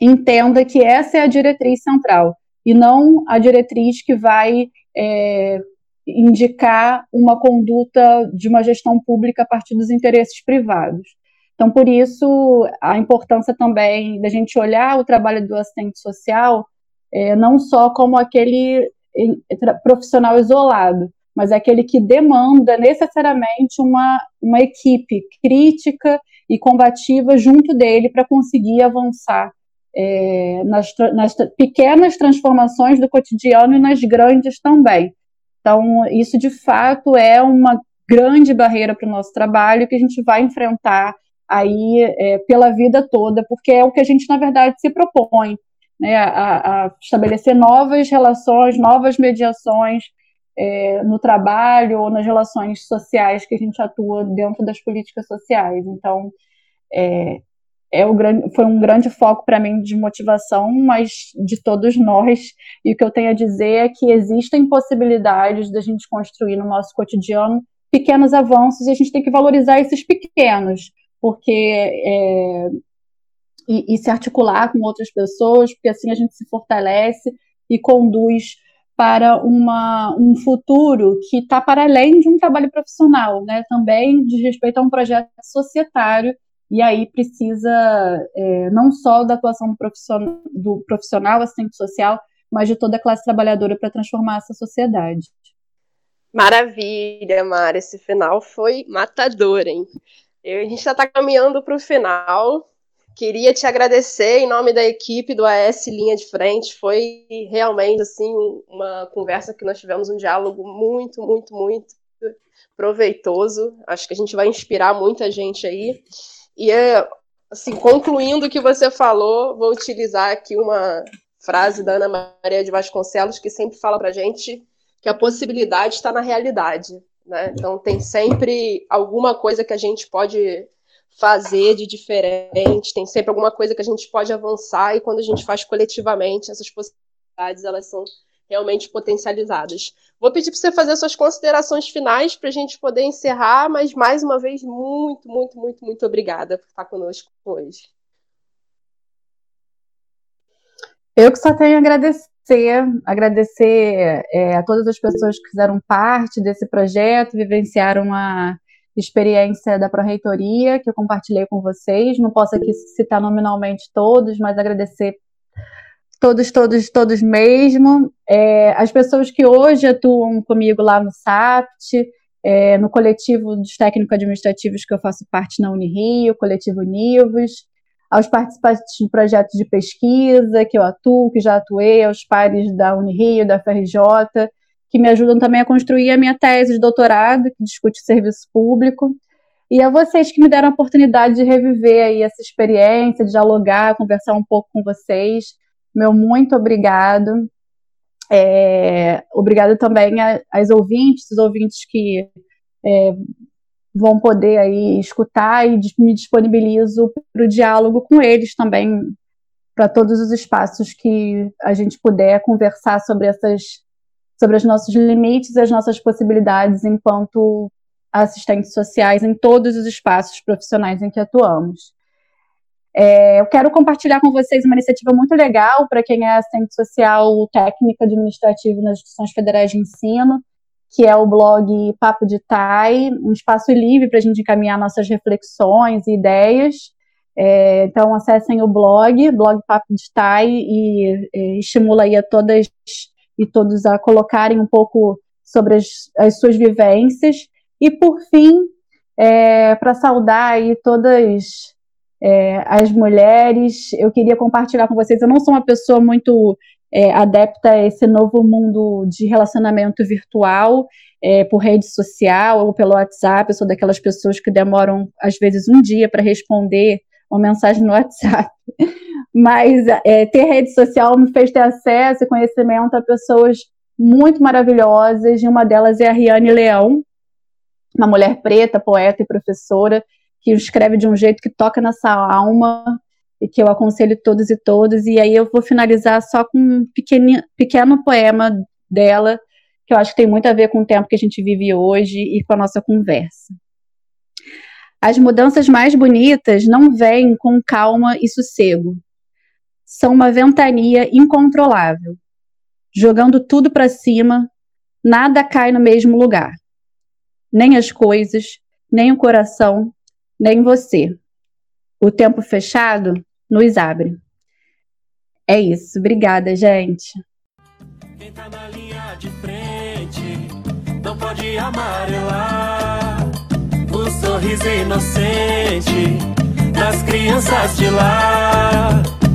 entenda que essa é a diretriz central, e não a diretriz que vai é, indicar uma conduta de uma gestão pública a partir dos interesses privados. Então, por isso, a importância também da gente olhar o trabalho do assistente social é, não só como aquele profissional isolado, mas aquele que demanda necessariamente uma, uma equipe crítica e combativa junto dele para conseguir avançar é, nas, nas, pequenas transformações do cotidiano e nas grandes também. Então, isso de fato é uma grande barreira para o nosso trabalho que a gente vai enfrentar aí é, pela vida toda, porque é o que a gente, na verdade, se propõe né, a, a estabelecer novas relações, novas mediações é, no trabalho ou nas relações sociais que a gente atua dentro das políticas sociais. Então, é, é o grande, foi um grande foco para mim de motivação, mas de todos nós. E o que eu tenho a dizer é que existem possibilidades da gente construir no nosso cotidiano pequenos avanços e a gente tem que valorizar esses pequenos, porque é, e, e se articular com outras pessoas, porque assim a gente se fortalece e conduz para uma, um futuro que está para além de um trabalho profissional, né? Também diz respeito a um projeto societário e aí precisa é, não só da atuação do profissional, do profissional assistente social, mas de toda a classe trabalhadora para transformar essa sociedade. Maravilha, Mara. Esse final foi matador, hein? A gente já está caminhando para o final. Queria te agradecer em nome da equipe do AS Linha de Frente. Foi realmente assim uma conversa que nós tivemos um diálogo muito, muito, muito proveitoso. Acho que a gente vai inspirar muita gente aí. E assim, concluindo o que você falou, vou utilizar aqui uma frase da Ana Maria de Vasconcelos que sempre fala para gente que a possibilidade está na realidade. Né? Então tem sempre alguma coisa que a gente pode fazer de diferente, tem sempre alguma coisa que a gente pode avançar e quando a gente faz coletivamente, essas possibilidades elas são realmente potencializadas. Vou pedir para você fazer suas considerações finais para a gente poder encerrar, mas mais uma vez, muito, muito, muito, muito obrigada por estar conosco hoje. Eu que só tenho a agradecer, agradecer é, a todas as pessoas que fizeram parte desse projeto, vivenciaram a experiência da Proreitoria, que eu compartilhei com vocês. Não posso aqui citar nominalmente todos, mas agradecer todos, todos, todos mesmo. É, as pessoas que hoje atuam comigo lá no SAPT, é, no coletivo dos técnico-administrativos que eu faço parte na Unirio, coletivo Univos, aos participantes de projetos de pesquisa que eu atuo, que já atuei, aos pares da Unirio, da FRJ, que me ajudam também a construir a minha tese de doutorado, que discute serviço público, e a vocês que me deram a oportunidade de reviver aí essa experiência, de dialogar, conversar um pouco com vocês. Meu muito obrigado. É, obrigado também às ouvintes, os ouvintes que é, vão poder aí escutar e me disponibilizo para o diálogo com eles também, para todos os espaços que a gente puder conversar sobre essas sobre os nossos limites e as nossas possibilidades enquanto assistentes sociais em todos os espaços profissionais em que atuamos. É, eu quero compartilhar com vocês uma iniciativa muito legal para quem é assistente social técnico administrativo nas instituições federais de ensino, que é o blog Papo de Tai, um espaço livre para a gente encaminhar nossas reflexões e ideias. É, então, acessem o blog, blog Papo de Tai, e, e estimula aí a todas e todos a colocarem um pouco sobre as, as suas vivências. E, por fim, é, para saudar aí todas é, as mulheres, eu queria compartilhar com vocês. Eu não sou uma pessoa muito é, adepta a esse novo mundo de relacionamento virtual, é, por rede social ou pelo WhatsApp. Eu sou daquelas pessoas que demoram, às vezes, um dia para responder uma mensagem no WhatsApp. Mas é, ter rede social me fez ter acesso e conhecimento a pessoas muito maravilhosas, e uma delas é a Riane Leão, uma mulher preta, poeta e professora, que escreve de um jeito que toca nessa alma e que eu aconselho todos e todas. E aí eu vou finalizar só com um pequeno, pequeno poema dela, que eu acho que tem muito a ver com o tempo que a gente vive hoje e com a nossa conversa. As mudanças mais bonitas não vêm com calma e sossego. São uma ventania incontrolável. Jogando tudo para cima, nada cai no mesmo lugar. Nem as coisas, nem o coração, nem você. O tempo fechado nos abre. É isso. Obrigada, gente. Quem tá na linha de frente não pode amarelar. Sorriso inocente das crianças de lá.